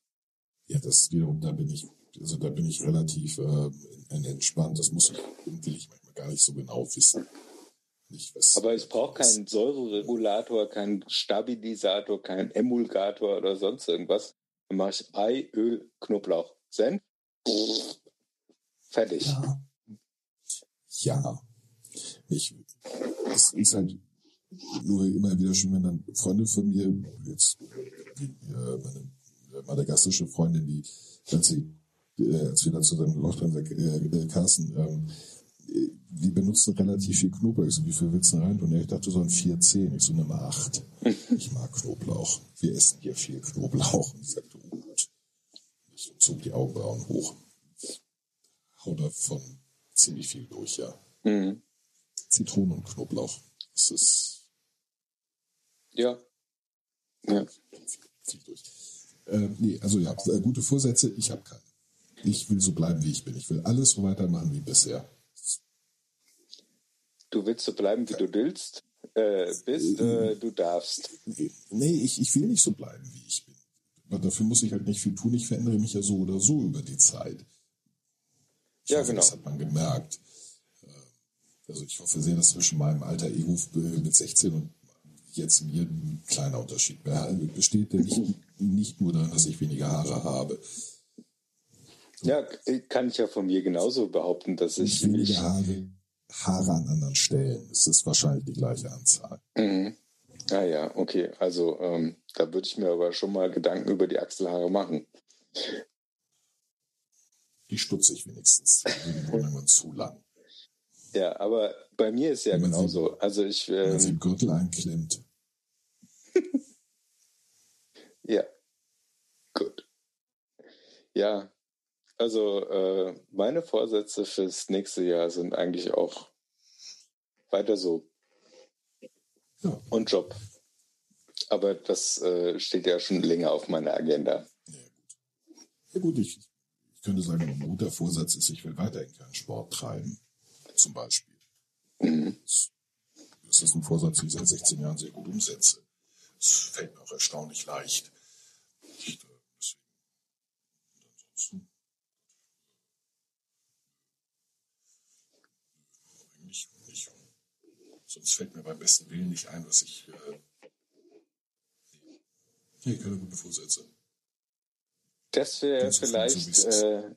Ja, das wiederum, da bin ich, also da bin ich relativ äh, entspannt. Das muss ich, will ich manchmal gar nicht so genau wissen. Nicht, Aber ich brauche was- keinen Säureregulator, keinen Stabilisator, keinen Emulgator oder sonst irgendwas. Dann mache ich Ei, Öl, Knoblauch, Senf. Fertig. Ja. Ja. Ich, es ist halt nur immer wieder schön, wenn dann Freunde von mir, jetzt die, äh, meine madagassische Freundin, die, als, sie, äh, als wir dann zusammen gekocht haben, sagt, äh, äh, Carsten, ähm, äh, die benutzen relativ viel Knoblauch. Ich so, wie viel willst du rein? Und ich dachte so ein 410. Ich so, nimm mal 8. Ich mag Knoblauch. Wir essen hier viel Knoblauch. Und sie sagte, oh gut. Ich zog die Augenbrauen hoch. Hau davon ziemlich viel durch, ja. Mhm. Zitronen und Knoblauch. Das ist Ja. ja. viel durch. Äh, nee, also ja, äh, gute Vorsätze, ich habe keine. Ich will so bleiben, wie ich bin. Ich will alles so weitermachen wie bisher. Du willst so bleiben, wie du willst, äh, bist, äh, du darfst. Nee, ich, ich will nicht so bleiben, wie ich bin. Aber dafür muss ich halt nicht viel tun. Ich verändere mich ja so oder so über die Zeit. Ich Ja, hoffe, genau. Das hat man gemerkt. Äh, Also ich hoffe sehr, dass zwischen meinem alter Ego mit 16 und jetzt mir ein kleiner Unterschied besteht, der nicht, nicht nur darin, dass ich weniger Haare habe. Ja, kann ich ja von mir genauso behaupten, dass ich weniger Haare, Haare an anderen Stellen. Es ist wahrscheinlich die gleiche Anzahl. Mhm. Ah ja, okay. Also ähm, da würde ich mir aber schon mal Gedanken über die Achselhaare machen. Die stutze ich wenigstens. Die wurden irgendwann zu lang. Ja, aber bei mir ist ja Wenn man sie- genauso. Also ich, Wenn man sie ähm, im Gürtel einklemmt. ja, gut. Ja, also äh, meine Vorsätze fürs nächste Jahr sind eigentlich auch weiter so Ja. und Job. Aber das äh, steht ja schon länger auf meiner Agenda. Ja, gut. Ja, gut, ich, ich könnte sagen, ein guter Vorsatz ist, ich will weiterhin keinen Sport treiben. Zum Beispiel. Mhm. Das ist ein Vorsatz, den ich seit 16 Jahren sehr gut umsetze. Es fällt mir auch erstaunlich leicht. Ich, äh, deswegen. Und ansonsten. Eigentlich nicht. Sonst fällt mir beim besten Willen nicht ein, was ich. Äh, nee, keine guten Vorsätze. Das wäre vielleicht so äh,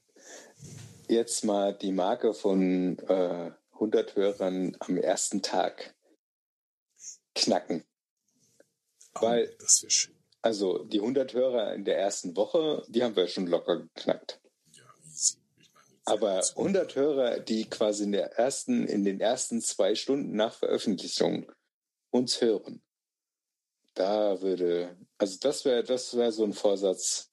jetzt mal die Marke von äh, 100 Hörern am ersten Tag knacken. Aber Weil- das wäre schön. Also die 100 Hörer in der ersten Woche, die haben wir schon locker geknackt. Ja, easy. Aber das- 100 Hörer, die quasi in, der ersten, in den ersten zwei Stunden nach Veröffentlichung uns hören, da würde, also das wäre das wäre so ein Vorsatz.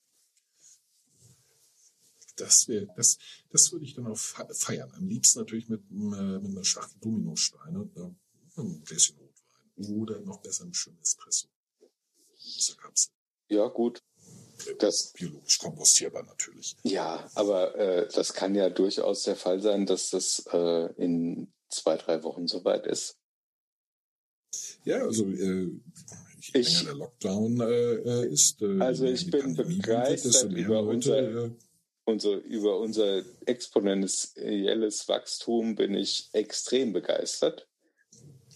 Das wäre, das, das würde ich dann auch fe- feiern. Am liebsten natürlich mit, einem, äh, mit einer Schachtel Dominosteine und da ein Gläschen Rotwein. Oder noch besser ein schönen Espresso. Aus der Kapsel. Ja, gut. Das, Biologisch kompostierbar natürlich. ja, aber äh, das kann ja durchaus der Fall sein, dass das äh, in zwei, drei Wochen soweit ist. Ja, also äh, Ich- länger der Lockdown äh, äh, ist, äh, Also ich bin begeistert über Leute, unser- äh, Unser, über unser exponentielles Wachstum bin ich extrem begeistert.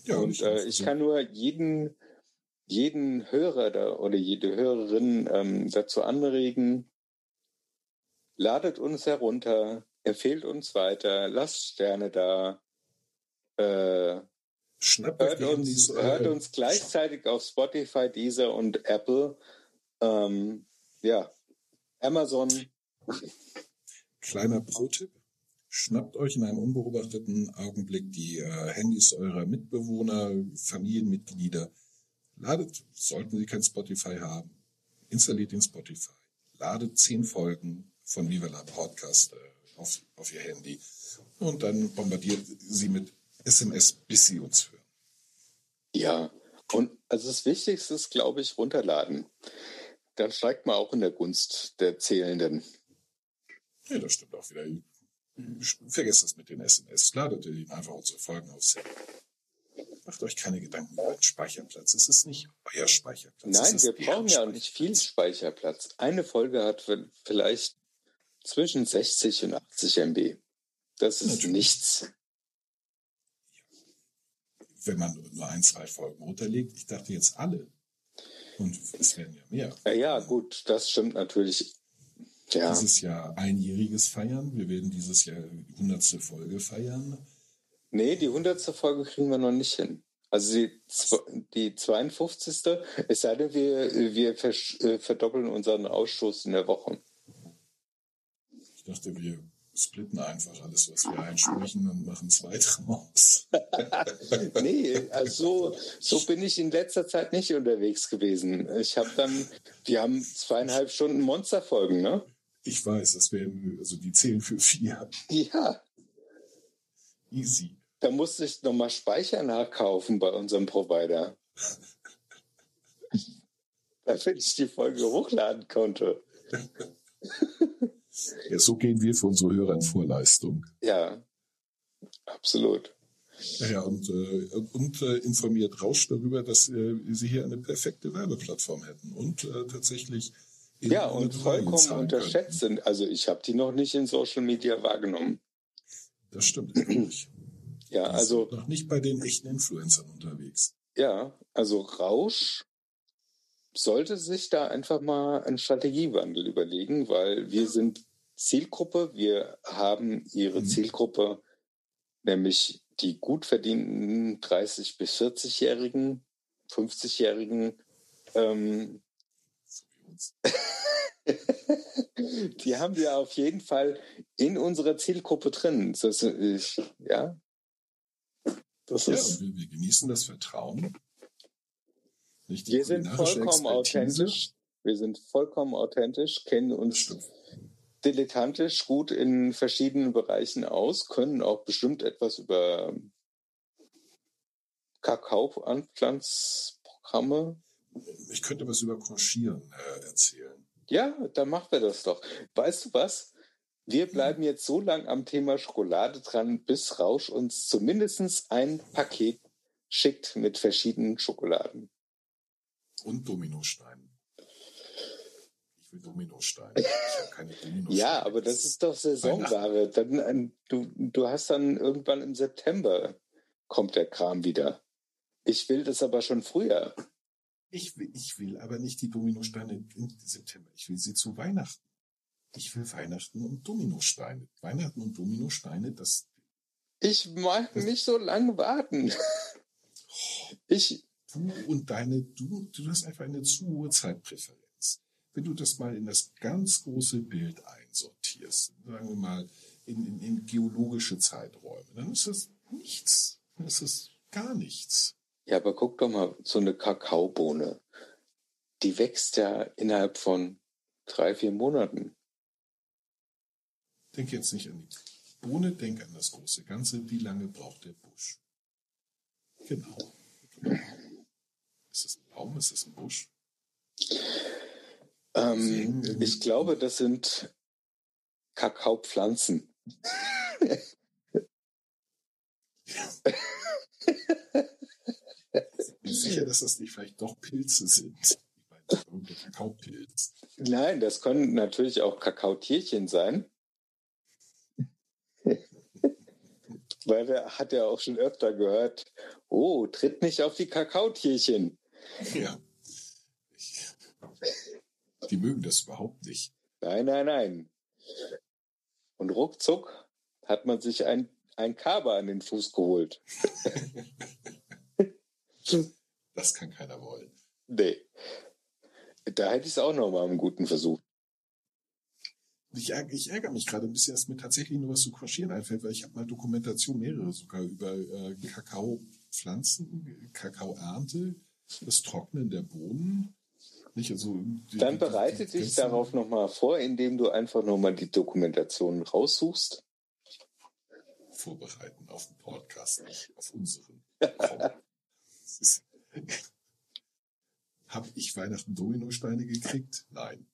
ja, Und ich, äh, ich kann nur jeden, jeden Hörer da oder jede Hörerin ähm, dazu anregen, ladet uns herunter, empfehlt uns weiter, lasst Sterne da, äh, euch hört, uns, äh, hört uns gleichzeitig auf Spotify, Deezer und Apple. Ähm, ja, Amazon. Kleiner Pro-Tipp. Schnappt euch in einem unbeobachteten Augenblick die äh, Handys eurer Mitbewohner, Familienmitglieder. Ladet, sollten sie kein Spotify haben, installiert den Spotify. Ladet zehn Folgen von Viva la Podcast äh, auf, auf ihr Handy. Und dann bombardiert sie mit SMS, bis sie uns hören. Ja, und also das Wichtigste ist, glaube ich, runterladen. Dann steigt man auch in der Gunst der Zählenden. Ja, das stimmt auch wieder. Vergesst das mit den SMS. Ladet ihr einfach unsere Folgen aufs Handy. Macht euch keine Gedanken über den Speicherplatz. Es ist nicht euer Speicherplatz. Nein, wir brauchen ja nicht viel Speicherplatz. Eine Folge hat vielleicht zwischen 60 und 80 MB. Das ist Natürlich. nichts. Wenn man nur ein, zwei Folgen runterlegt, ich dachte jetzt alle. Und es werden ja mehr. Ja, ja, gut, das stimmt natürlich. Ja, Dieses Jahr einjähriges feiern. Wir werden dieses Jahr die hundertste Folge feiern. nee, die 100. Folge kriegen wir noch nicht hin. Also die, die 52. Es sei denn, wir, wir äh, verdoppeln unseren Ausstoß in der Woche. Ich dachte, wir splitten einfach alles, was wir einsprechen und machen zwei draus. Nee, also so, so bin ich in letzter Zeit nicht unterwegs gewesen. Ich habe dann, wir haben zweieinhalb Stunden Monsterfolgen, ne? Ich weiß, das werden, also die zählen für vier. Ja, Easy. da musste ich nochmal Speicher nachkaufen bei unserem Provider. Damit ich die Folge hochladen konnte. Ja, so gehen wir für unsere Hörer in Vorleistung. Ja, absolut. Ja, und, äh, und äh, informiert Rausch darüber, dass äh, sie hier eine perfekte Werbeplattform hätten und äh, tatsächlich Ja, und vollkommen unterschätzt sind. Also ich habe die noch nicht in Social Media wahrgenommen. Das stimmt. Ja, Die also sind noch nicht bei den echten Influencern unterwegs. Ja, also Rausch sollte sich da einfach mal einen Strategiewandel überlegen, weil wir sind Zielgruppe, wir haben ihre Mhm. Zielgruppe, nämlich die gut verdienten 30- bis 40-Jährigen, 50-Jährigen, ähm, Uns. die haben wir auf jeden Fall in unserer Zielgruppe drin. Das ist, ja, das Ja, ist wir, wir genießen das Vertrauen. Nicht Wir sind vollkommen Expertise. authentisch. Wir sind vollkommen authentisch, kennen uns dilettantisch gut in verschiedenen Bereichen aus, können auch bestimmt etwas über Kakaoanpflanzprogramme. Ich könnte was über Crunchieren äh, erzählen. Ja, dann machen wir das doch. Weißt du was? Wir bleiben jetzt so lang am Thema Schokolade dran, bis Rausch uns zumindest ein Paket schickt mit verschiedenen Schokoladen. Und Dominosteinen. Ich will Dominosteine. Ich habe keine Dominosteine. Ja, aber das ist doch Saisonware. Dann, äh, du, du hast dann irgendwann im September kommt der Kram wieder. Ich will das aber schon früher. Ich will, ich will aber nicht die Dominosteine im September. Ich will sie zu Weihnachten. Ich will Weihnachten und Dominosteine. Weihnachten und Dominosteine, das. Ich mag nicht so lange warten. Ich. Du und deine, du, du hast einfach eine zu hohe Zeitpräferenz. Wenn du das mal in das ganz große Bild einsortierst, sagen wir mal in, in, in geologische Zeiträume, dann ist das nichts. Dann ist das gar nichts. Ja, aber guck doch mal, so eine Kakaobohne, die wächst ja innerhalb von drei, vier Monaten. Denk jetzt nicht an die Bohne, denk an das große Ganze. Wie lange braucht der Busch? Genau. Ist es ein Baum? Ist es ein Busch? Ähm, ich glaube, das sind Kakaopflanzen. Bin sicher, dass das nicht vielleicht doch Pilze sind. Ich meine, Kakaopilz. Nein, das können natürlich auch Kakaotierchen sein. Weil er hat ja auch schon öfter gehört, oh, tritt nicht auf die Kakaotierchen. Ja. Ich, die mögen das überhaupt nicht. Nein, nein, nein. Und ruckzuck hat man sich ein, ein Kaber an den Fuß geholt. Das kann keiner wollen. Nee. Da hätte ich es auch noch mal einen guten Versuch. Ich, ich ärgere mich gerade ein bisschen, dass mir tatsächlich nur was zu Crunchieren einfällt, weil ich habe mal Dokumentation, mehrere sogar, über äh, Kakaopflanzen, Kakaoernte, das Trocknen der Bohnen. Nicht, also, die- Dann die- bereite die dich ganzen- darauf noch mal vor, indem du einfach noch mal die Dokumentation raussuchst. vorbereiten auf den Podcast, nicht auf unseren. Komm. Das ist- Hab ich Weihnachten Dominosteine gekriegt? Nein.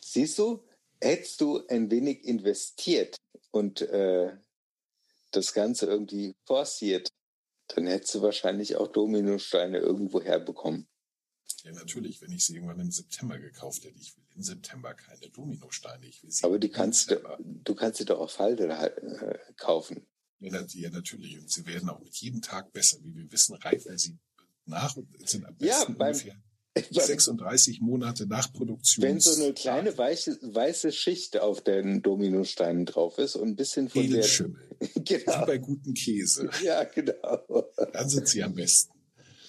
Siehst du, hättest du ein wenig investiert und äh, das Ganze irgendwie forciert, dann hättest du wahrscheinlich auch Dominosteine irgendwo herbekommen. Ja, natürlich, wenn ich sie irgendwann im September gekauft hätte. Ich will im September keine Dominosteine. Ich will sie Aber die kannst du, du kannst sie doch auf Halde äh, kaufen. Ja, nat- ja, natürlich. Und sie werden auch mit jedem Tag besser. Wie wir wissen, reifen sie nach und sind am Ja, besten beim- ungefähr 36 Monate nach Produktion. Wenn so eine kleine weiche, weiße Schicht auf den Dominosteinen drauf ist und ein bisschen von der... Schimmel. Wie genau. bei gutem Käse. Ja, genau. Dann sind sie am besten.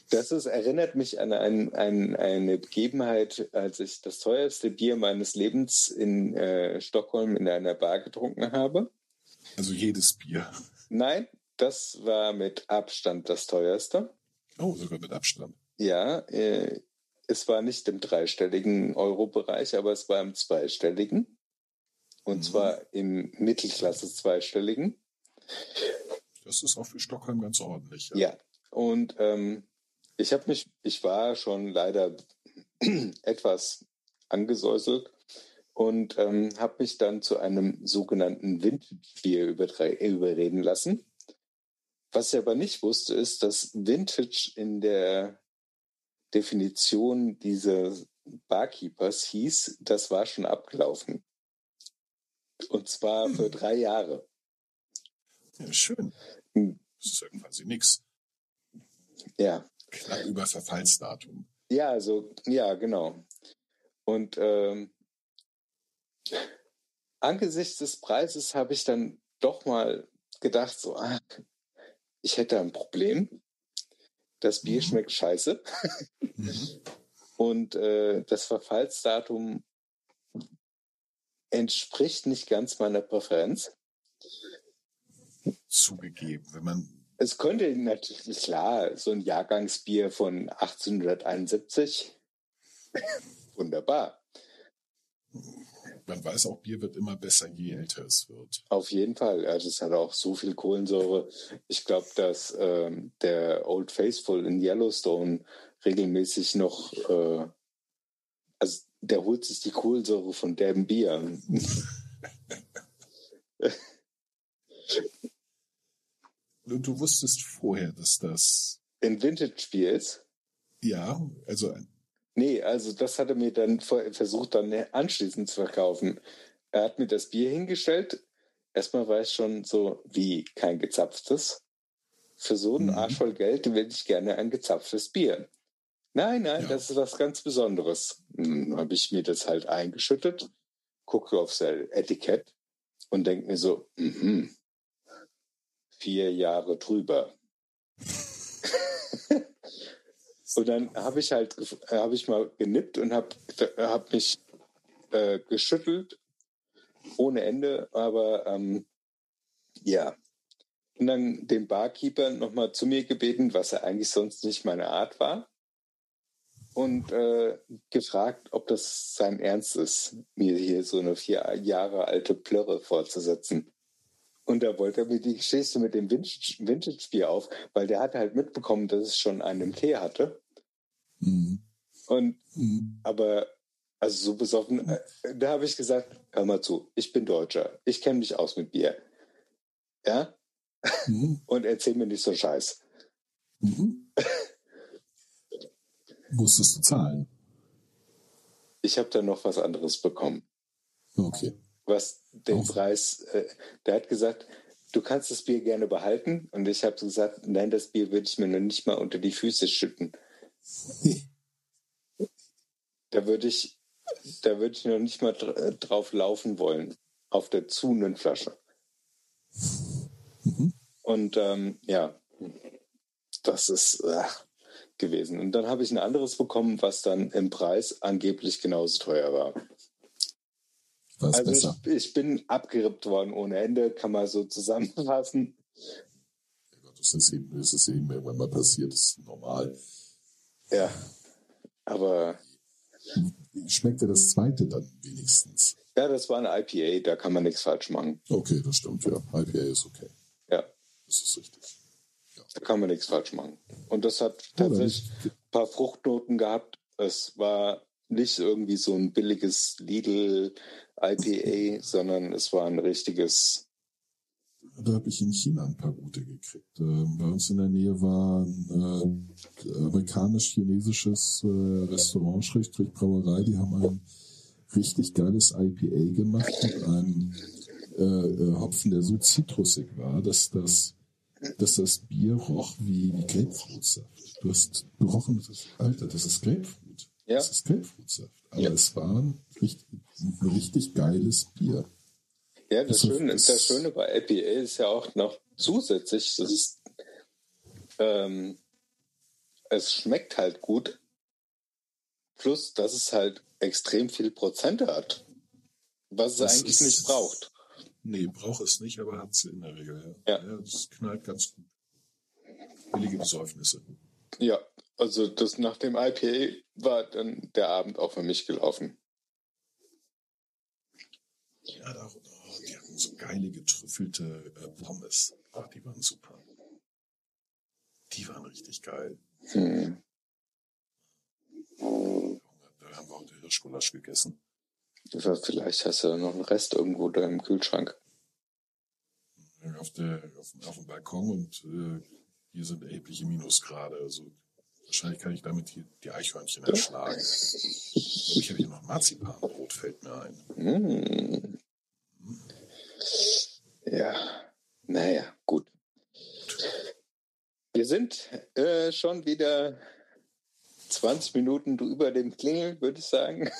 Das ist, erinnert mich an ein, ein, eine Begebenheit, als ich das teuerste Bier meines Lebens in äh, Stockholm in einer Bar getrunken habe. Also jedes Bier. Nein, das war mit Abstand das teuerste. Oh, sogar mit Abstand. Ja, äh, es war nicht im dreistelligen Euro-Bereich, aber es war im zweistelligen. Und Mhm. zwar im Mittelklasse zweistelligen. Das ist auch für Stockholm ganz ordentlich. Ja, und ähm, ich habe mich, ich war schon leider etwas angesäuselt und ähm, habe mich dann zu einem sogenannten Vintage-Bier überreden lassen. Was ich aber nicht wusste, ist, dass Vintage in der Definition dieses Barkeepers hieß, das war schon abgelaufen. Und zwar für Hm. drei Jahre. ja schön. Hm. Das ist ja quasi nix. Ja, Knapp über Verfallsdatum. Ja, also, ja, genau. Und ähm, angesichts des Preises habe ich dann doch mal gedacht, so, ah, ich hätte ein Problem. Das Bier Mhm. schmeckt scheiße. Mhm. Und äh, das Verfallsdatum entspricht nicht ganz meiner Präferenz. Zugegeben. Wenn man, Es könnte natürlich, klar, so ein Jahrgangsbier von 1871. Wunderbar. Man weiß auch, Bier wird immer besser, je älter es wird. Auf jeden Fall. Ja, das hat auch so viel Kohlensäure. Ich glaube, dass ähm, der Old Faithful in Yellowstone regelmäßig noch, äh, also der holt sich die Kohlensäure von dem Bier. du, du wusstest vorher, dass das. Ein Vintage-Bier ist? Ja, also. Nee, also das hat er mir dann versucht, dann anschließend zu verkaufen. Er hat mir das Bier hingestellt. Erstmal war ich schon so, wie kein gezapftes. Für so einen mhm. Arsch voll Geld will ich gerne ein gezapftes Bier. Nein, nein, ja. das ist was ganz Besonderes. Dann habe ich mir das halt eingeschüttet, gucke aufs Etikett und denke mir so, mh, vier Jahre drüber. und dann habe ich halt, habe ich mal genippt und habe hab mich äh, geschüttelt ohne Ende, aber ähm, ja. Und dann den Barkeeper nochmal zu mir gebeten, was er eigentlich sonst nicht meine Art war. Und äh, gefragt, ob das sein Ernst ist, mir hier so eine vier Jahre alte Plörre vorzusetzen. Und da wollte er mir die Geschichte mit dem Vintage-Bier auf, weil der hat halt mitbekommen, dass es schon einen Tee hatte. Mhm. Und mhm. aber also so besoffen, äh, da habe ich gesagt, hör mal zu, ich bin Deutscher, ich kenne mich aus mit Bier. Ja? Mhm. Und erzähl mir nicht so Scheiß. Mhm. Musstest du zahlen? Ich habe da noch was anderes bekommen. Okay was den Auf. Preis, äh, der hat gesagt, du kannst das Bier gerne behalten. Und ich habe gesagt, nein, das Bier würde ich mir noch nicht mal unter die Füße schütten. Da würde ich, da würde ich noch nicht mal drauf laufen wollen, auf der zunen Flasche. Mhm. Und ähm, ja, das ist äh, gewesen. Und dann habe ich ein anderes bekommen, was dann im Preis angeblich genauso teuer war was also besser. Ich, ich, bin abgerippt worden ohne Ende, kann man so zusammenfassen. Das ist eben, das ist eben irgendwann mal passiert, das ist normal. Ja, aber. Schmeckte das zweite dann wenigstens? Ja, das war ein IPA, da kann man nichts falsch machen. Okay, das stimmt, ja. IPA ist okay. Ja. Das ist richtig. Ja. Da kann man nichts falsch machen. Und das hat tatsächlich ein paar Fruchtnoten gehabt. Es war nicht irgendwie so ein billiges Lidl IPA, sondern es war ein richtiges. Da habe ich in China ein paar gute gekriegt. Äh, bei uns in der Nähe war ein äh, amerikanisch-chinesisches äh, Restaurant, Schrägstrich Brauerei, die haben ein richtig geiles IPA gemacht mit einem äh, äh, Hopfen, der so zitrusig war, dass das, dass das Bier roch wie, wie Grapefruitsaft. Du hast gerochen, Alter, das ist Grapefruit. Ja. Das ist Grapefruitsaft. Aber ja. es war ein richtig, ein richtig geiles Bier. Ja, das, also, Schöne, das Schöne bei IPA ist ja auch noch zusätzlich, das ist, ähm, es schmeckt halt gut, plus dass es halt extrem viel Prozente hat, was es eigentlich ist, nicht braucht. Nee, braucht es nicht, aber hat es in der Regel. Ja. ja. ja, das knallt ganz gut. Billige Besäufnisse. Ja, also das nach dem IPA war dann der Abend auch für mich gelaufen. Ja, da, hatten so geile getrüffelte äh, Pommes. Ach, die waren super. Die waren richtig geil. Hm. Da haben wir heute Hirschgulasch gegessen. Vielleicht hast du noch einen Rest irgendwo da im Kühlschrank. Auf, der, auf, auf dem Balkon und äh, hier sind erhebliche Minusgrade. Also Wahrscheinlich kann ich damit die, die Eichhörnchen erschlagen. ich habe hier noch Marzipanbrot, fällt mir ein. Mm. Ja, naja, gut. Wir sind äh, schon wieder 20 Minuten über dem Klingel, würde ich sagen.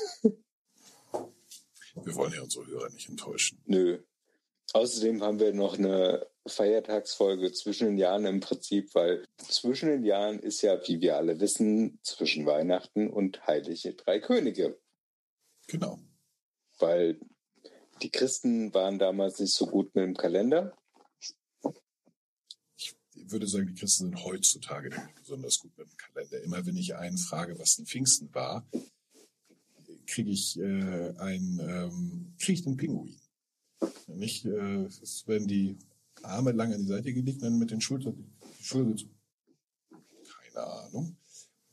Wir wollen ja unsere Hörer nicht enttäuschen. Nö. Außerdem haben wir noch eine Feiertagsfolge zwischen den Jahren im Prinzip, weil zwischen den Jahren ist ja, wie wir alle wissen, zwischen Weihnachten und Heilige Drei Könige. Genau. Weil die Christen waren damals nicht so gut mit dem Kalender. Ich würde sagen, die Christen sind heutzutage nicht besonders gut mit dem Kalender. Immer wenn ich einen frage, was ein Pfingsten war, kriege ich äh, ein ähm, kriege den Pinguin. Nicht, äh, es werden die Arme lang an die Seite gelegt, dann mit den Schultern die Schulter zu. Keine Ahnung.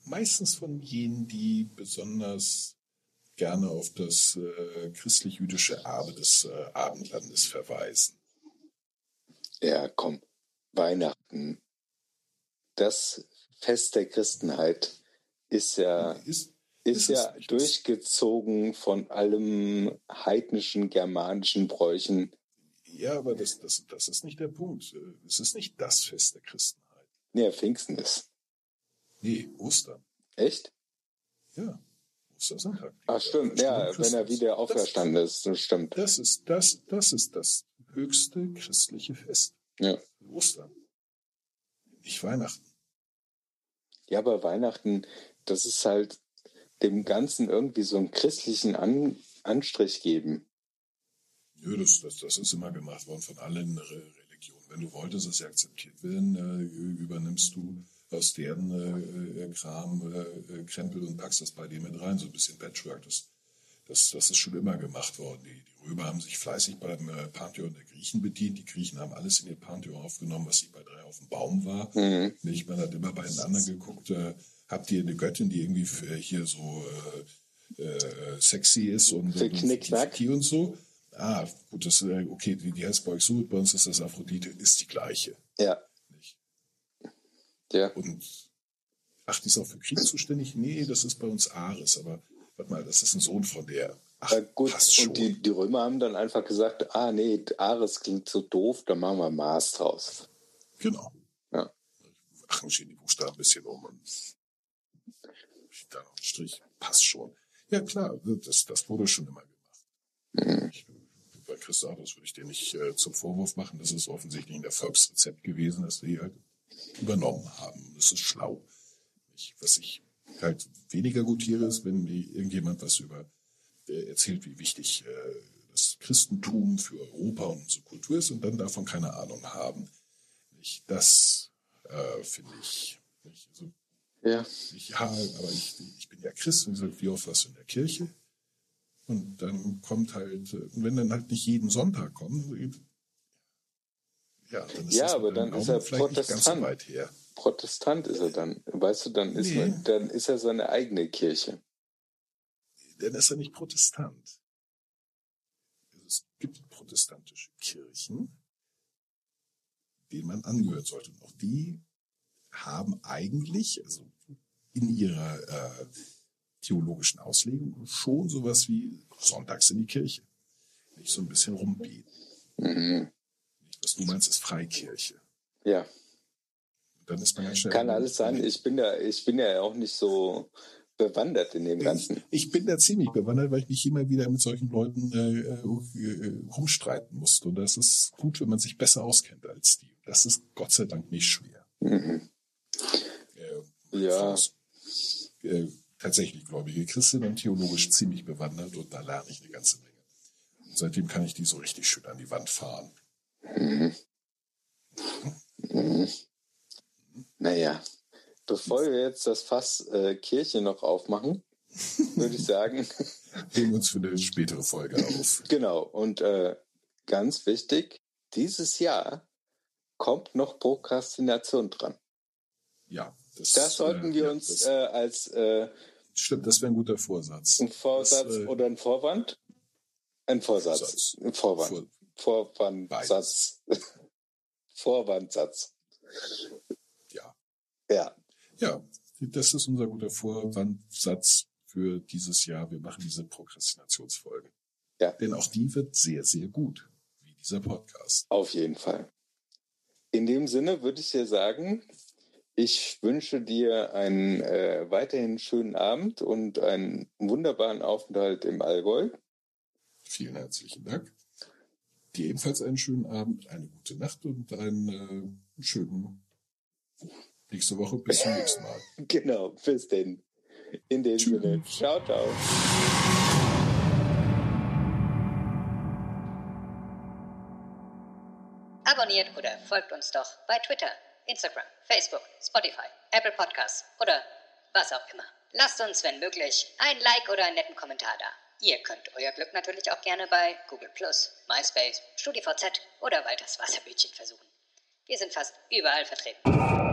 Meistens von jenen, die besonders gerne auf das äh, christlich-jüdische Erbe des äh, Abendlandes verweisen. Ja, komm. Weihnachten. Das Fest der Christenheit ist ja, Ist, ist ist ja durchgezogen von allem heidnischen, germanischen Bräuchen. ja, aber das, das, das ist nicht der Punkt. Es ist nicht das Fest der Christenheit. Ja, Pfingsten ist. Nee, Ostern. Echt? Ja, Ostersonntag. Ach stimmt, ja, wenn er wieder auferstanden ist, das stimmt. Das ist das, das ist das höchste christliche Fest. Ja. Ostern. Nicht Weihnachten. Ja, aber Weihnachten, das ist halt dem Ganzen irgendwie so einen christlichen An Anstrich geben. Nö, das, das, das ist immer gemacht worden von allen Re Religionen. Wenn du wolltest, dass sie akzeptiert werden, äh, übernimmst du aus deren äh, äh, Kram äh, äh, Krempel und packst das bei dir mit rein, so ein bisschen Patchwork. Das, das, das ist schon immer gemacht worden. Die, die Römer haben sich fleißig beim Pantheon der Griechen bedient. Die Griechen haben alles in ihr Pantheon aufgenommen, was nicht bei drei auf dem Baum war. Mhm. Nicht? Man hat immer bei den anderen geguckt, äh, habt ihr eine Göttin, die irgendwie für, hier so äh, äh, sexy ist und, Für und, und so? Ah, gut, das, okay, die, die heißt bei euch so, bei uns ist das Aphrodite, ist die gleiche. Ja? Ja. Und ach, die ist auch für Krieg zuständig? Nee, das ist bei uns Ares, aber warte mal, das ist ein Sohn von der. Ach, Äh, gut, und die, die Römer haben dann einfach gesagt, ah nee, Ares klingt so doof, dann machen wir Mars draus. Genau. Ja. Arrangieren die Buchstaben ein bisschen um und da noch ein Strich. Passt schon. Ja, klar, das, das wurde schon immer gemacht. Ich, bei Christa, das würde ich dir nicht äh, zum Vorwurf machen. Das ist offensichtlich ein Erfolgsrezept gewesen, das die halt übernommen haben. Das ist schlau. Ich, was ich halt weniger gutiere, ist, wenn mir irgendjemand was über äh, erzählt, wie wichtig äh, das Christentum für Europa und unsere Kultur ist und dann davon keine Ahnung haben. Ich, das äh, finde ich. Nicht? Also, Ja, ich, ja, aber ich, ich bin ja Christ und wie oft warst du in der Kirche? Und dann kommt halt, äh, wenn dann halt nicht jeden Sonntag kommen, ja, Ja, aber dann ist er ganz so Protestant. weit her. Protestant ist er dann. Weißt du, dann ist, Nee. man, dann ist er seine eigene Kirche. Dann ist er nicht Protestant. Es gibt protestantische Kirchen, denen man angehören sollte. Und auch die haben eigentlich, also in ihrer äh, theologischen Auslegung, schon sowas wie sonntags in die Kirche. Nicht so ein bisschen rumbeten. Mhm. Was du meinst, ist Freikirche. Ja, dann ist man ganz schnell. kann alles sein. Ich bin da, ich bin ja auch nicht so bewandert in dem Ganzen. Ich bin da ziemlich bewandert, weil ich mich immer wieder mit solchen Leuten äh, äh, rumstreiten musste. Und das ist gut, wenn man sich besser auskennt als die. Das ist Gott sei Dank nicht schwer. Mhm. Äh, Ja. Frau ist, äh, tatsächlich gläubige Christin und theologisch ziemlich bewandert und da lerne ich eine ganze Menge. Und seitdem kann ich die so richtig schön an die Wand fahren. Mhm. Mhm. Naja, bevor wir jetzt das Fass äh, Kirche noch aufmachen, würde ich sagen, Heben wir uns für eine spätere Folge auf. genau. Und äh, ganz wichtig, dieses Jahr kommt noch Prokrastination dran. Ja, das, Das sollten wir ja, uns Das, äh, als äh, stimmt, das wäre ein guter Vorsatz. ein Vorsatz Das, äh, oder ein Vorwand? Ein Vorsatz. Vorsatz. Ein Vorwand. Vor, Vorwandsatz. Vorwandsatz. ja. Ja. Ja, das ist unser guter Vorwandsatz für dieses Jahr. Wir machen diese Prokrastinationsfolge. Ja. Denn auch die wird sehr, sehr gut, wie dieser Podcast. Auf jeden Fall. In dem Sinne würde ich dir sagen, ich wünsche dir einen äh, weiterhin schönen Abend und einen wunderbaren Aufenthalt im Allgäu. Vielen herzlichen Dank. Dir ebenfalls einen schönen Abend, eine gute Nacht und einen äh, schönen nächste Woche. Bis zum nächsten Mal. Genau, bis denn. In dem Tschüss. Sinne, ciao, ciao. Abonniert oder folgt uns doch bei Twitter, Instagram, Facebook, Spotify, Apple Podcasts oder was auch immer. lasst uns, wenn möglich, ein Like oder einen netten Kommentar da. Ihr könnt euer Glück natürlich auch gerne bei Google MySpace, StudiVZ oder Walters Wasserbütchen versuchen. Wir sind fast überall vertreten.